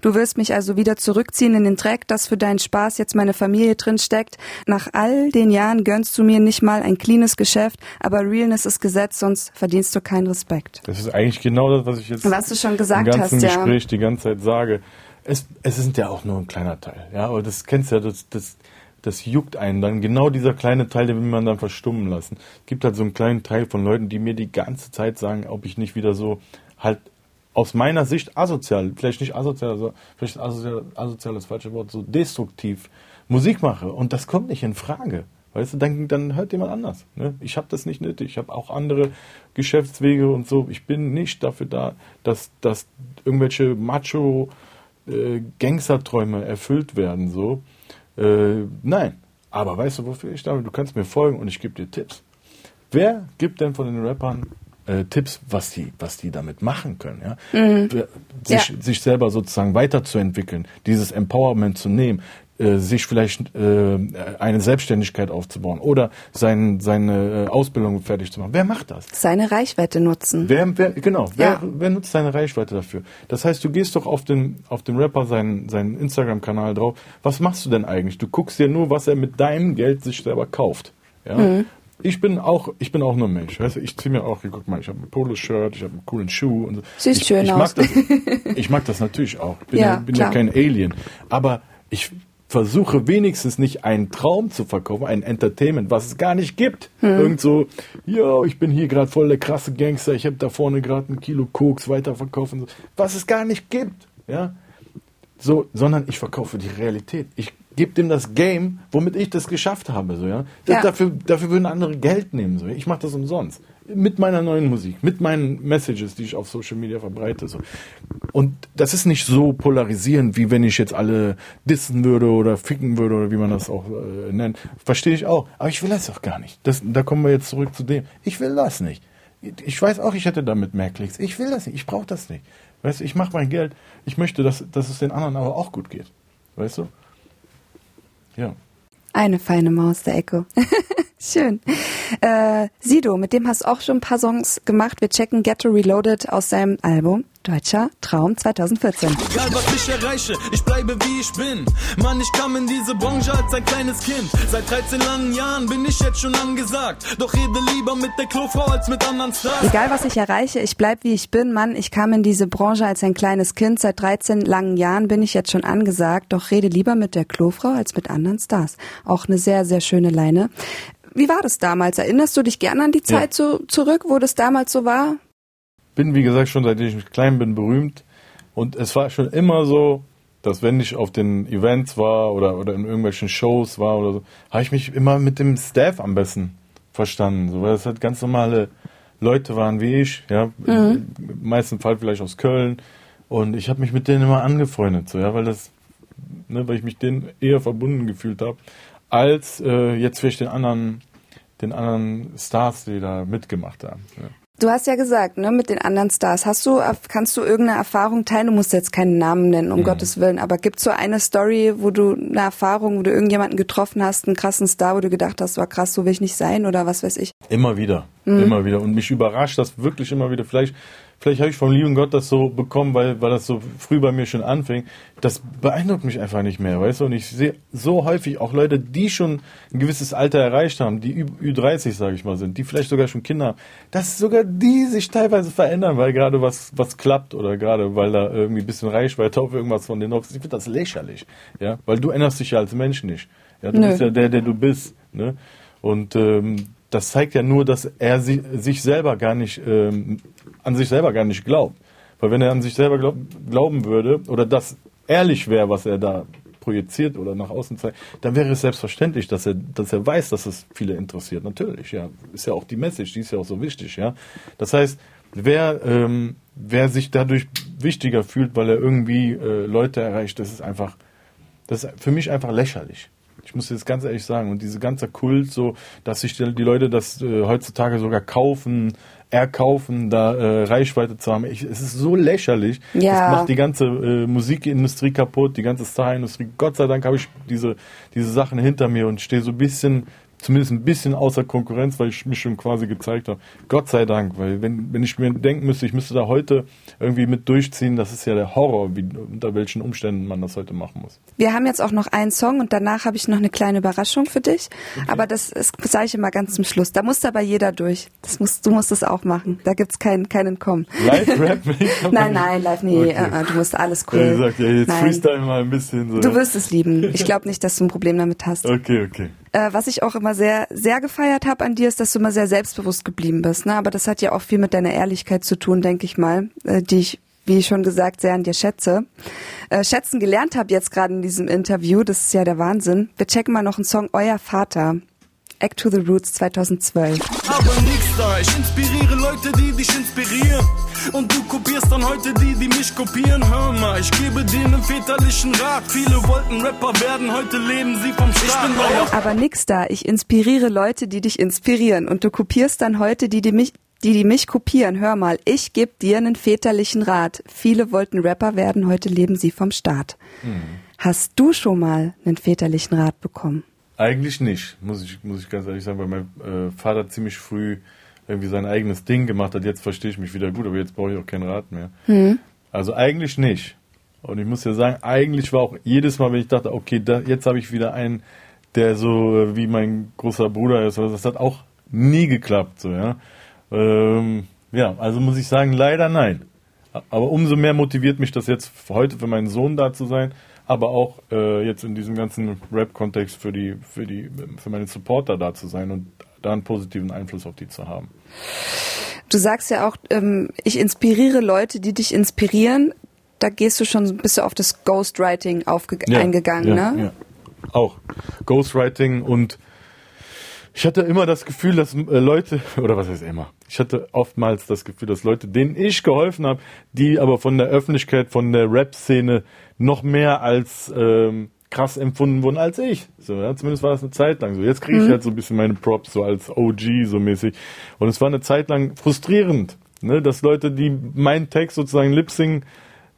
Du willst mich also wieder zurückziehen in den Dreck, dass für deinen Spaß jetzt meine Familie drin steckt. Nach all den Jahren gönnst du mir nicht mal ein cleanes Geschäft, aber Realness ist Gesetz, sonst verdienst du keinen Respekt. Das ist eigentlich genau das, was ich jetzt Was du schon gesagt im ganzen hast, ja. Gespräch die ganze Zeit sage. Es, es ist ja auch nur ein kleiner Teil, ja, aber das kennst du ja, das, das, das juckt einen dann. Genau dieser kleine Teil, den will man dann verstummen lassen. Es gibt halt so einen kleinen Teil von Leuten, die mir die ganze Zeit sagen, ob ich nicht wieder so halt aus meiner Sicht asozial, vielleicht nicht asozial, also vielleicht asozial, asozial das falsche Wort, so destruktiv Musik mache. Und das kommt nicht in Frage. Weißt du, dann, dann hört jemand anders. Ne? Ich habe das nicht nötig. Ich habe auch andere Geschäftswege und so. Ich bin nicht dafür da, dass, dass irgendwelche Macho äh, Gangsterträume erfüllt werden. So. Äh, nein. Aber weißt du, wofür ich da bin? Du kannst mir folgen und ich gebe dir Tipps. Wer gibt denn von den Rappern äh, Tipps, was die, was die damit machen können? Ja? Wer- Sich, Ja. sich selber sozusagen weiterzuentwickeln, dieses Empowerment zu nehmen, äh, sich vielleicht äh, eine Selbstständigkeit aufzubauen oder sein, seine äh, Ausbildung fertig zu machen. Wer macht das? Seine Reichweite nutzen. Wer, wer genau, wer, Ja. wer nutzt seine Reichweite dafür? Das heißt, du gehst doch auf den, auf den Rapper seinen, seinen Instagram-Kanal drauf. Was machst du denn eigentlich? Du guckst dir nur, was er mit deinem Geld sich selber kauft. Ja? Mhm. Ich bin auch, ich bin auch nur Mensch. Weißt du, ich ziehe mir auch, guck mal, ich habe ein Polo-Shirt, ich habe einen coolen Schuh und so. Siehst ich, schön ich aus. Mag das, ich mag das natürlich auch. Bin Ja, ja, bin ja kein Alien. Aber ich versuche wenigstens nicht einen Traum zu verkaufen, ein Entertainment, was es gar nicht gibt. Hm. Irgend so, ja, ich bin hier gerade voll der krasse Gangster, ich habe da vorne gerade ein Kilo Koks so. Was es gar nicht gibt. Ja, so, sondern ich verkaufe die Realität. Ich gebe dem das Game, womit ich das geschafft habe, so ja. Das, Ja. Dafür, dafür würden andere Geld nehmen, so. Ich mache das umsonst mit meiner neuen Musik, mit meinen Messages, die ich auf Social Media verbreite, so. Und das ist nicht so polarisierend, wie wenn ich jetzt alle dissen würde oder ficken würde oder wie man das auch äh, nennt. Verstehe ich auch. Aber ich will das doch gar nicht. Das, da kommen wir jetzt zurück zu dem. Ich will das nicht. Ich weiß auch, ich hätte damit mehr Klicks. Ich will das nicht. Ich brauche das nicht. Weißt du, ich mache mein Geld. Ich möchte, dass, dass es den anderen aber auch gut geht. Weißt du? Ja. Eine feine Maus, der Echo. Schön. Äh, Sido, mit dem hast du auch schon ein paar Songs gemacht. Wir checken Ghetto Reloaded aus seinem Album Deutscher Traum 2014. Egal was ich erreiche, ich bleibe wie ich bin. Mann, ich kam in diese Branche als ein kleines Kind. Seit 13 langen Jahren bin ich jetzt schon angesagt. Doch rede lieber mit der Klofrau als mit anderen Stars. Egal was ich erreiche, ich bleib wie ich bin, Mann. Ich kam in diese Branche als ein kleines Kind. Seit 13 langen Jahren bin ich jetzt schon angesagt. Doch rede lieber mit der Klofrau als mit anderen Stars. Auch eine sehr, sehr schöne Leine. Wie war das damals? Erinnerst du dich gerne an die Ja. Zeit so zurück, wo das damals so war? Bin, wie gesagt, schon seitdem ich klein bin, berühmt. Und es war schon immer so, dass wenn ich auf den Events war oder, oder in irgendwelchen Shows war oder so, habe ich mich immer mit dem Staff am besten verstanden. So, weil es halt ganz normale Leute waren wie ich, ja, im meisten Fall vielleicht aus Köln. Und ich habe mich mit denen immer angefreundet, so, ja, weil das, ne, weil ich mich denen eher verbunden gefühlt habe, als äh, jetzt vielleicht den anderen, den anderen Stars, die da mitgemacht haben. Ja. Du hast ja gesagt, ne, mit den anderen Stars. Hast du, kannst du irgendeine Erfahrung teilen? Du musst jetzt keinen Namen nennen, um Mhm. Gottes Willen. Aber gibt's so eine Story, wo du eine Erfahrung, wo du irgendjemanden getroffen hast, einen krassen Star, wo du gedacht hast, war krass, so will ich nicht sein oder was weiß ich? Immer wieder, immer wieder. Und mich überrascht das wirklich immer wieder. Vielleicht, vielleicht habe ich vom lieben Gott das so bekommen, weil, weil das so früh bei mir schon anfing. Das beeindruckt mich einfach nicht mehr, weißt du? Und ich sehe so häufig auch Leute, die schon ein gewisses Alter erreicht haben, die Ü- Ü30, sage ich mal, sind, die vielleicht sogar schon Kinder haben, dass sogar die sich teilweise verändern, weil gerade was, was klappt oder gerade weil da irgendwie ein bisschen Reichweite auf irgendwas von denen auf ist. Ich finde das lächerlich, ja? Weil du änderst dich ja als Mensch nicht. Ja, du Nö. bist ja der, der du bist, ne? Und ähm, das zeigt ja nur, dass er si sich selber gar nicht ähm, an sich selber gar nicht glaubt. Weil wenn er an sich selber glaub glauben würde oder das ehrlich wäre, was er da projiziert oder nach außen zeigt, dann wäre es selbstverständlich, dass er, dass er weiß, dass es viele interessiert. Natürlich, ja, ist ja auch die Message, die ist ja auch so wichtig, ja. Das heißt, wer ähm, wer sich dadurch wichtiger fühlt, weil er irgendwie äh, Leute erreicht, das ist einfach, das ist für mich einfach lächerlich. Ich muss jetzt ganz ehrlich sagen, und diese ganze Kult, so, dass sich die, die Leute das äh, heutzutage sogar kaufen, erkaufen, da äh, Reichweite zu haben, ich, es ist so lächerlich. Ja. Das macht die ganze äh, Musikindustrie kaputt, die ganze Starindustrie. Gott sei Dank habe ich diese, diese Sachen hinter mir und stehe so ein bisschen, zumindest ein bisschen außer Konkurrenz, weil ich mich schon quasi gezeigt habe. Gott sei Dank, weil wenn, wenn ich mir denken müsste, ich müsste da heute irgendwie mit durchziehen, das ist ja der Horror, wie, unter welchen Umständen man das heute machen muss. Wir haben jetzt auch noch einen Song und danach habe ich noch eine kleine Überraschung für dich. Aber das ist, sage ich immer ganz zum Schluss. Da muss aber jeder durch. Das musst, du musst es auch machen. Da gibt's kein, kein Entkommen. Live-Rap? Nein, nein, live nie. Okay. Äh, äh, du musst alles Ja, cool. ihr sagt, ja, jetzt Nein. freestyle mal ein bisschen so. Du ja. wirst es lieben. Ich glaube nicht, dass du ein Problem damit hast. Okay, okay. Äh, was ich auch immer sehr, sehr gefeiert habe an dir, ist, dass du immer sehr selbstbewusst geblieben bist. Ne? Aber das hat ja auch viel mit deiner Ehrlichkeit zu tun, denke ich mal, äh, die ich, wie schon gesagt, sehr an dir schätze. Äh, schätzen gelernt habe jetzt gerade in diesem Interview, das ist ja der Wahnsinn. Wir checken mal noch einen Song Euer Vater. Act to the Roots 2012. aber nix da. Ich inspiriere Leute, die dich inspirieren. Und du kopierst dann heute die, die mich kopieren. Hör mal, ich gebe denen väterlichen Rat. Viele wollten Rapper werden, heute leben sie vom Staat. Ich bin euer Aber nix da. Ich inspiriere Leute, die dich inspirieren. Und du kopierst dann heute die, die mich, Die, die mich kopieren, hör mal, ich geb dir einen väterlichen Rat. Viele wollten Rapper werden, heute leben sie vom Staat. Mhm. Hast du schon mal einen väterlichen Rat bekommen? Eigentlich nicht, muss ich, muss ich ganz ehrlich sagen, weil mein äh, Vater ziemlich früh irgendwie sein eigenes Ding gemacht hat. Jetzt verstehe ich mich wieder gut, aber jetzt brauche ich auch keinen Rat mehr. Mhm. Also eigentlich nicht. Und ich muss ja sagen, eigentlich war auch jedes Mal, wenn ich dachte, okay, da, jetzt habe ich wieder einen, der so äh, wie mein großer Bruder ist, das hat auch nie geklappt, so, ja. Ähm, ja, also muss ich sagen, leider nein. Aber umso mehr motiviert mich das jetzt heute für meinen Sohn da zu sein, aber auch äh, jetzt in diesem ganzen Rap-Kontext für die, für die, für meine Supporter da zu sein und da einen positiven Einfluss auf die zu haben. Du sagst ja auch, ähm, ich inspiriere Leute, die dich inspirieren. Da gehst du schon ein bisschen auf das Ghostwriting ja, eingegangen, ja, ne? Ja. Auch. Ghostwriting und ich hatte immer das Gefühl, dass äh, Leute, oder was heißt immer, ich hatte oftmals das Gefühl, dass Leute, denen ich geholfen habe, die aber von der Öffentlichkeit, von der Rap-Szene noch mehr als ähm, krass empfunden wurden als ich. So, ja, zumindest war das eine Zeit lang so. Jetzt kriege ich mhm. halt so ein bisschen meine Props so als OG so mäßig. Und es war eine Zeit lang frustrierend, ne, dass Leute, die meinen Text sozusagen lip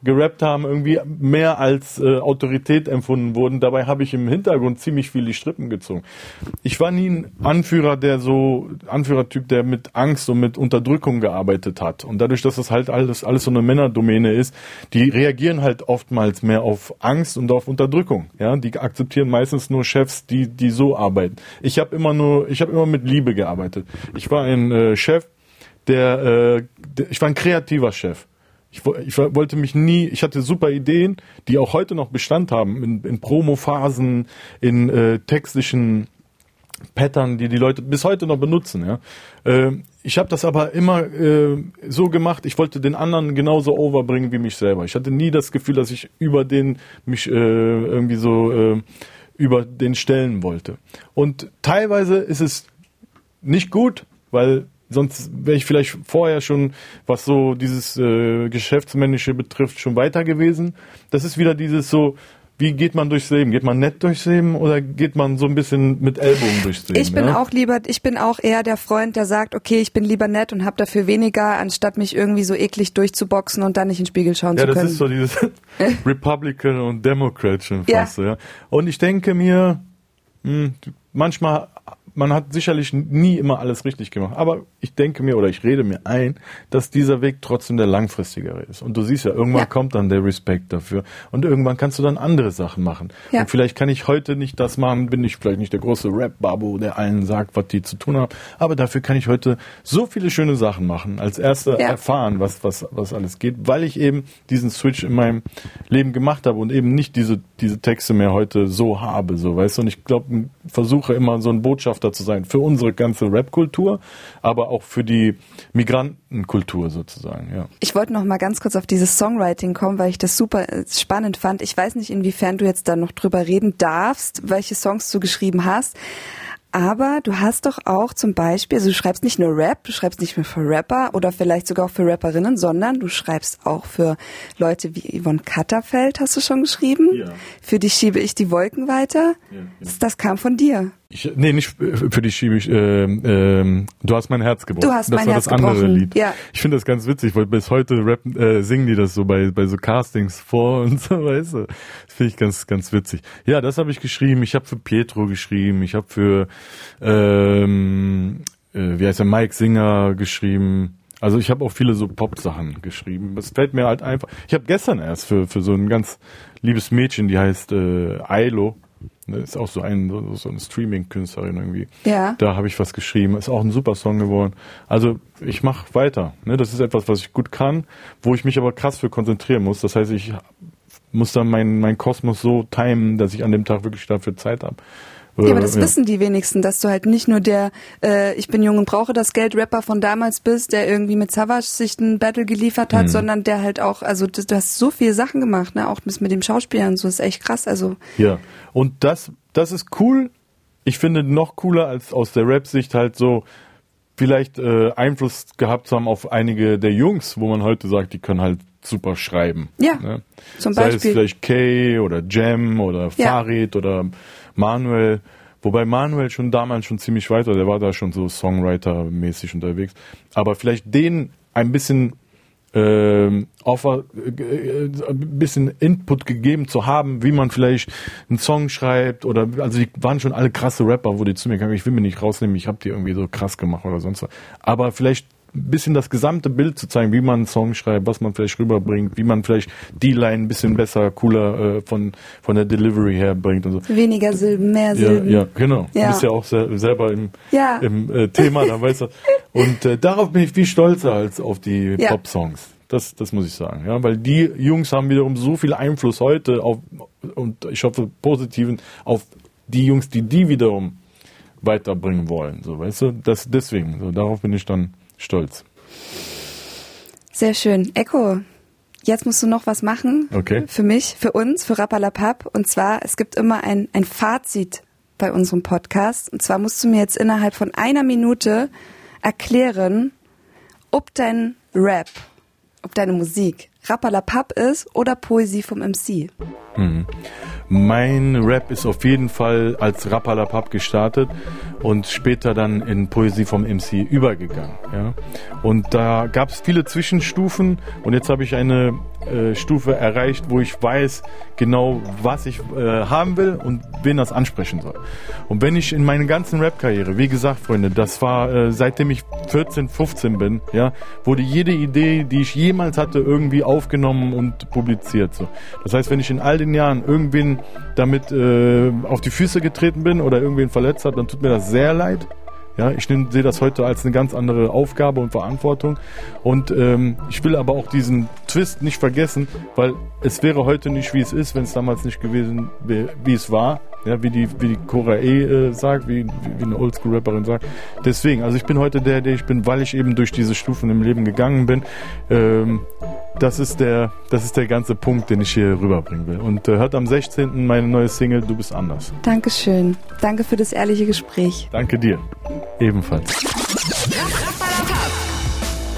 gerappt haben, irgendwie mehr als äh, Autorität empfunden wurden. Dabei habe ich im Hintergrund ziemlich viel die Strippen gezogen. Ich war nie ein Anführer, der so, Anführertyp, der mit Angst und mit Unterdrückung gearbeitet hat. Und dadurch, dass das halt alles, alles so eine Männerdomäne ist, die reagieren halt oftmals mehr auf Angst und auf Unterdrückung. Ja, die akzeptieren meistens nur Chefs, die, die so arbeiten. Ich habe immer nur, ich habe immer mit Liebe gearbeitet. Ich war ein äh, Chef, der, äh, der, ich war ein kreativer Chef. Ich, ich, wollte mich nie, ich hatte super Ideen, die auch heute noch Bestand haben, in, in Promo-Phasen, in äh, textlichen Pattern, die die Leute bis heute noch benutzen. Ja. Äh, ich habe das aber immer äh, so gemacht, ich wollte den anderen genauso overbringen wie mich selber. Ich hatte nie das Gefühl, dass ich über den mich äh, irgendwie so äh, über den stellen wollte. Und teilweise ist es nicht gut, weil sonst wäre ich vielleicht vorher schon, was so dieses äh, Geschäftsmännische betrifft, schon weiter gewesen. Das ist wieder dieses so, wie geht man durchs Leben? Geht man nett durchs Leben oder geht man so ein bisschen mit Ellbogen durchs Leben? Ich bin ja? auch lieber, ich bin auch eher der Freund, der sagt, okay, ich bin lieber nett und habe dafür weniger, anstatt mich irgendwie so eklig durchzuboxen und dann nicht in den Spiegel schauen ja, zu können. Ja, das ist so dieses Republican und Democrat schon fast. Ja. ja. Und ich denke mir, mh, hm, manchmal man hat sicherlich nie immer alles richtig gemacht. Aber ich denke mir oder ich rede mir ein, dass dieser Weg trotzdem der langfristigere ist. Und du siehst ja, irgendwann ja. kommt dann der Respekt dafür. Und irgendwann kannst du dann andere Sachen machen. Ja. Und vielleicht kann ich heute nicht das machen, bin ich vielleicht nicht der große Rap-Babu, der allen sagt, was die zu tun haben. Aber dafür kann ich heute so viele schöne Sachen machen. Als erster ja. erfahren, was, was, was alles geht, weil ich eben diesen Switch in meinem Leben gemacht habe und eben nicht diese, diese Texte mehr heute so habe, so, weißt du. Und ich glaube, versuche immer so ein Botschafter Botschafter zu sein für unsere ganze Rap-Kultur, aber auch für die Migrantenkultur sozusagen. Ja. Ich wollte noch mal ganz kurz auf dieses Songwriting kommen, weil ich das super äh, spannend fand. Ich weiß nicht, inwiefern du jetzt da noch drüber reden darfst, welche Songs du geschrieben hast. Aber du hast doch auch zum Beispiel, also du schreibst nicht nur Rap, du schreibst nicht nur für Rapper oder vielleicht sogar auch für Rapperinnen, sondern du schreibst auch für Leute wie Yvonne Katterfeld, hast du schon geschrieben? Ja. Für die schiebe ich die Wolken weiter. Ja, ja. Das, das kam von dir. Ich, nee, nicht für die schiebe ich. Äh, äh, du hast mein Herz gebrochen. Du hast das mein war Herz das andere gebrochen. Lied. Ja. Ich finde das ganz witzig, weil bis heute rappen, äh, singen die das so bei bei so Castings vor und so, weißt du. Das finde ich ganz ganz witzig. Ja, das habe ich geschrieben. Ich habe für Pietro geschrieben. Ich habe für ähm, äh, wie heißt der Mike Singer geschrieben. Also ich habe auch viele so Pop-Sachen geschrieben. Es fällt mir halt einfach. Ich habe gestern erst für für so ein ganz liebes Mädchen, die heißt äh, Ailo das ist auch so, ein, so eine Streaming-Künstlerin irgendwie. Ja. Da habe ich was geschrieben. Ist auch ein super Song geworden. Also ich mache weiter. Ne? Das ist etwas, was ich gut kann, wo ich mich aber krass für konzentrieren muss. Das heißt, ich muss dann meinen mein Kosmos so timen, dass ich an dem Tag wirklich dafür Zeit habe. Ja, aber das ja. wissen die wenigsten, dass du halt nicht nur der äh, Ich bin jung und brauche das Geld Rapper von damals bist, der irgendwie mit Savage sich ein Battle geliefert hat, mhm. sondern der halt auch, also du, du, hast so viele Sachen gemacht, ne? auch mit dem Schauspielern, so ist echt krass. Also ja, und das, das ist cool. Ich finde noch cooler als aus der Rap-Sicht halt so vielleicht äh, Einfluss gehabt zu haben auf einige der Jungs, wo man heute sagt, die können halt super schreiben. Ja. Ne? Zum Beispiel. Sei es vielleicht Kay oder Jam oder ja. Farid oder Manuel, Wobei Manuel schon damals schon ziemlich weit war, der war da schon so Songwriter-mäßig unterwegs. Aber vielleicht den ein bisschen ähm, Offer, äh, ein bisschen Input gegeben zu haben, wie man vielleicht einen Song schreibt oder also die waren schon alle krasse Rapper, wo die zu mir kamen, ich will mir nicht rausnehmen, ich habe die irgendwie so krass gemacht oder sonst was. Aber vielleicht ein bisschen das gesamte Bild zu zeigen, wie man einen Song schreibt, was man vielleicht rüberbringt, wie man vielleicht die Line ein bisschen besser, cooler äh, von von der Delivery her bringt und so. Weniger Silben, mehr Silben. Ja, ja genau. Ja. Du bist ja auch se selber im, Ja. im äh, Thema, da weißt du. Und äh, darauf bin ich viel stolzer als auf die Ja. Pop-Songs. Das, das muss ich sagen, ja, weil die Jungs haben wiederum so viel Einfluss heute auf und ich hoffe positiven auf die Jungs, die die wiederum weiterbringen wollen, so weißt du, das deswegen, so darauf bin ich dann stolz. Sehr schön. Echo, jetzt musst du noch was machen. Okay. Für mich, für uns, für Rappalapap. Und zwar, es gibt immer ein, ein Fazit bei unserem Podcast. Und zwar musst du mir jetzt innerhalb von einer Minute erklären, ob dein Rap, ob deine Musik Rappalapap ist oder Poesie vom MC. Mein Rap ist auf jeden Fall als Rappalapap gestartet und später dann in Poesie vom MC übergegangen. Ja? Und da gab es viele Zwischenstufen und jetzt habe ich eine äh, Stufe erreicht, wo ich weiß genau, was ich äh, haben will und wen das ansprechen soll. Und wenn ich in meiner ganzen Rap-Karriere, wie gesagt, Freunde, das war äh, seitdem ich 14, 15 bin, ja, wurde jede Idee, die ich jemals hatte, irgendwie aufgenommen und publiziert. So. Das heißt, wenn ich in all den Jahren irgendwen damit äh, auf die Füße getreten bin oder irgendwen verletzt hat, dann tut mir das sehr leid. Ja, ich sehe das heute als eine ganz andere Aufgabe und Verantwortung. Und ähm, ich will aber auch diesen Twist nicht vergessen, weil es wäre heute nicht, wie es ist, wenn es damals nicht gewesen wäre, wie es war. Ja, wie die, wie die Cora E äh, sagt, wie, wie, eine Oldschool-Rapperin sagt. Deswegen, also ich bin heute der, der ich bin, weil ich eben durch diese Stufen im Leben gegangen bin. Ähm, das ist der, das ist der ganze Punkt, den ich hier rüberbringen will. Und äh, hört am 16. meine neue Single Du bist anders. Dankeschön. Danke für das ehrliche Gespräch. Danke dir. Ebenfalls.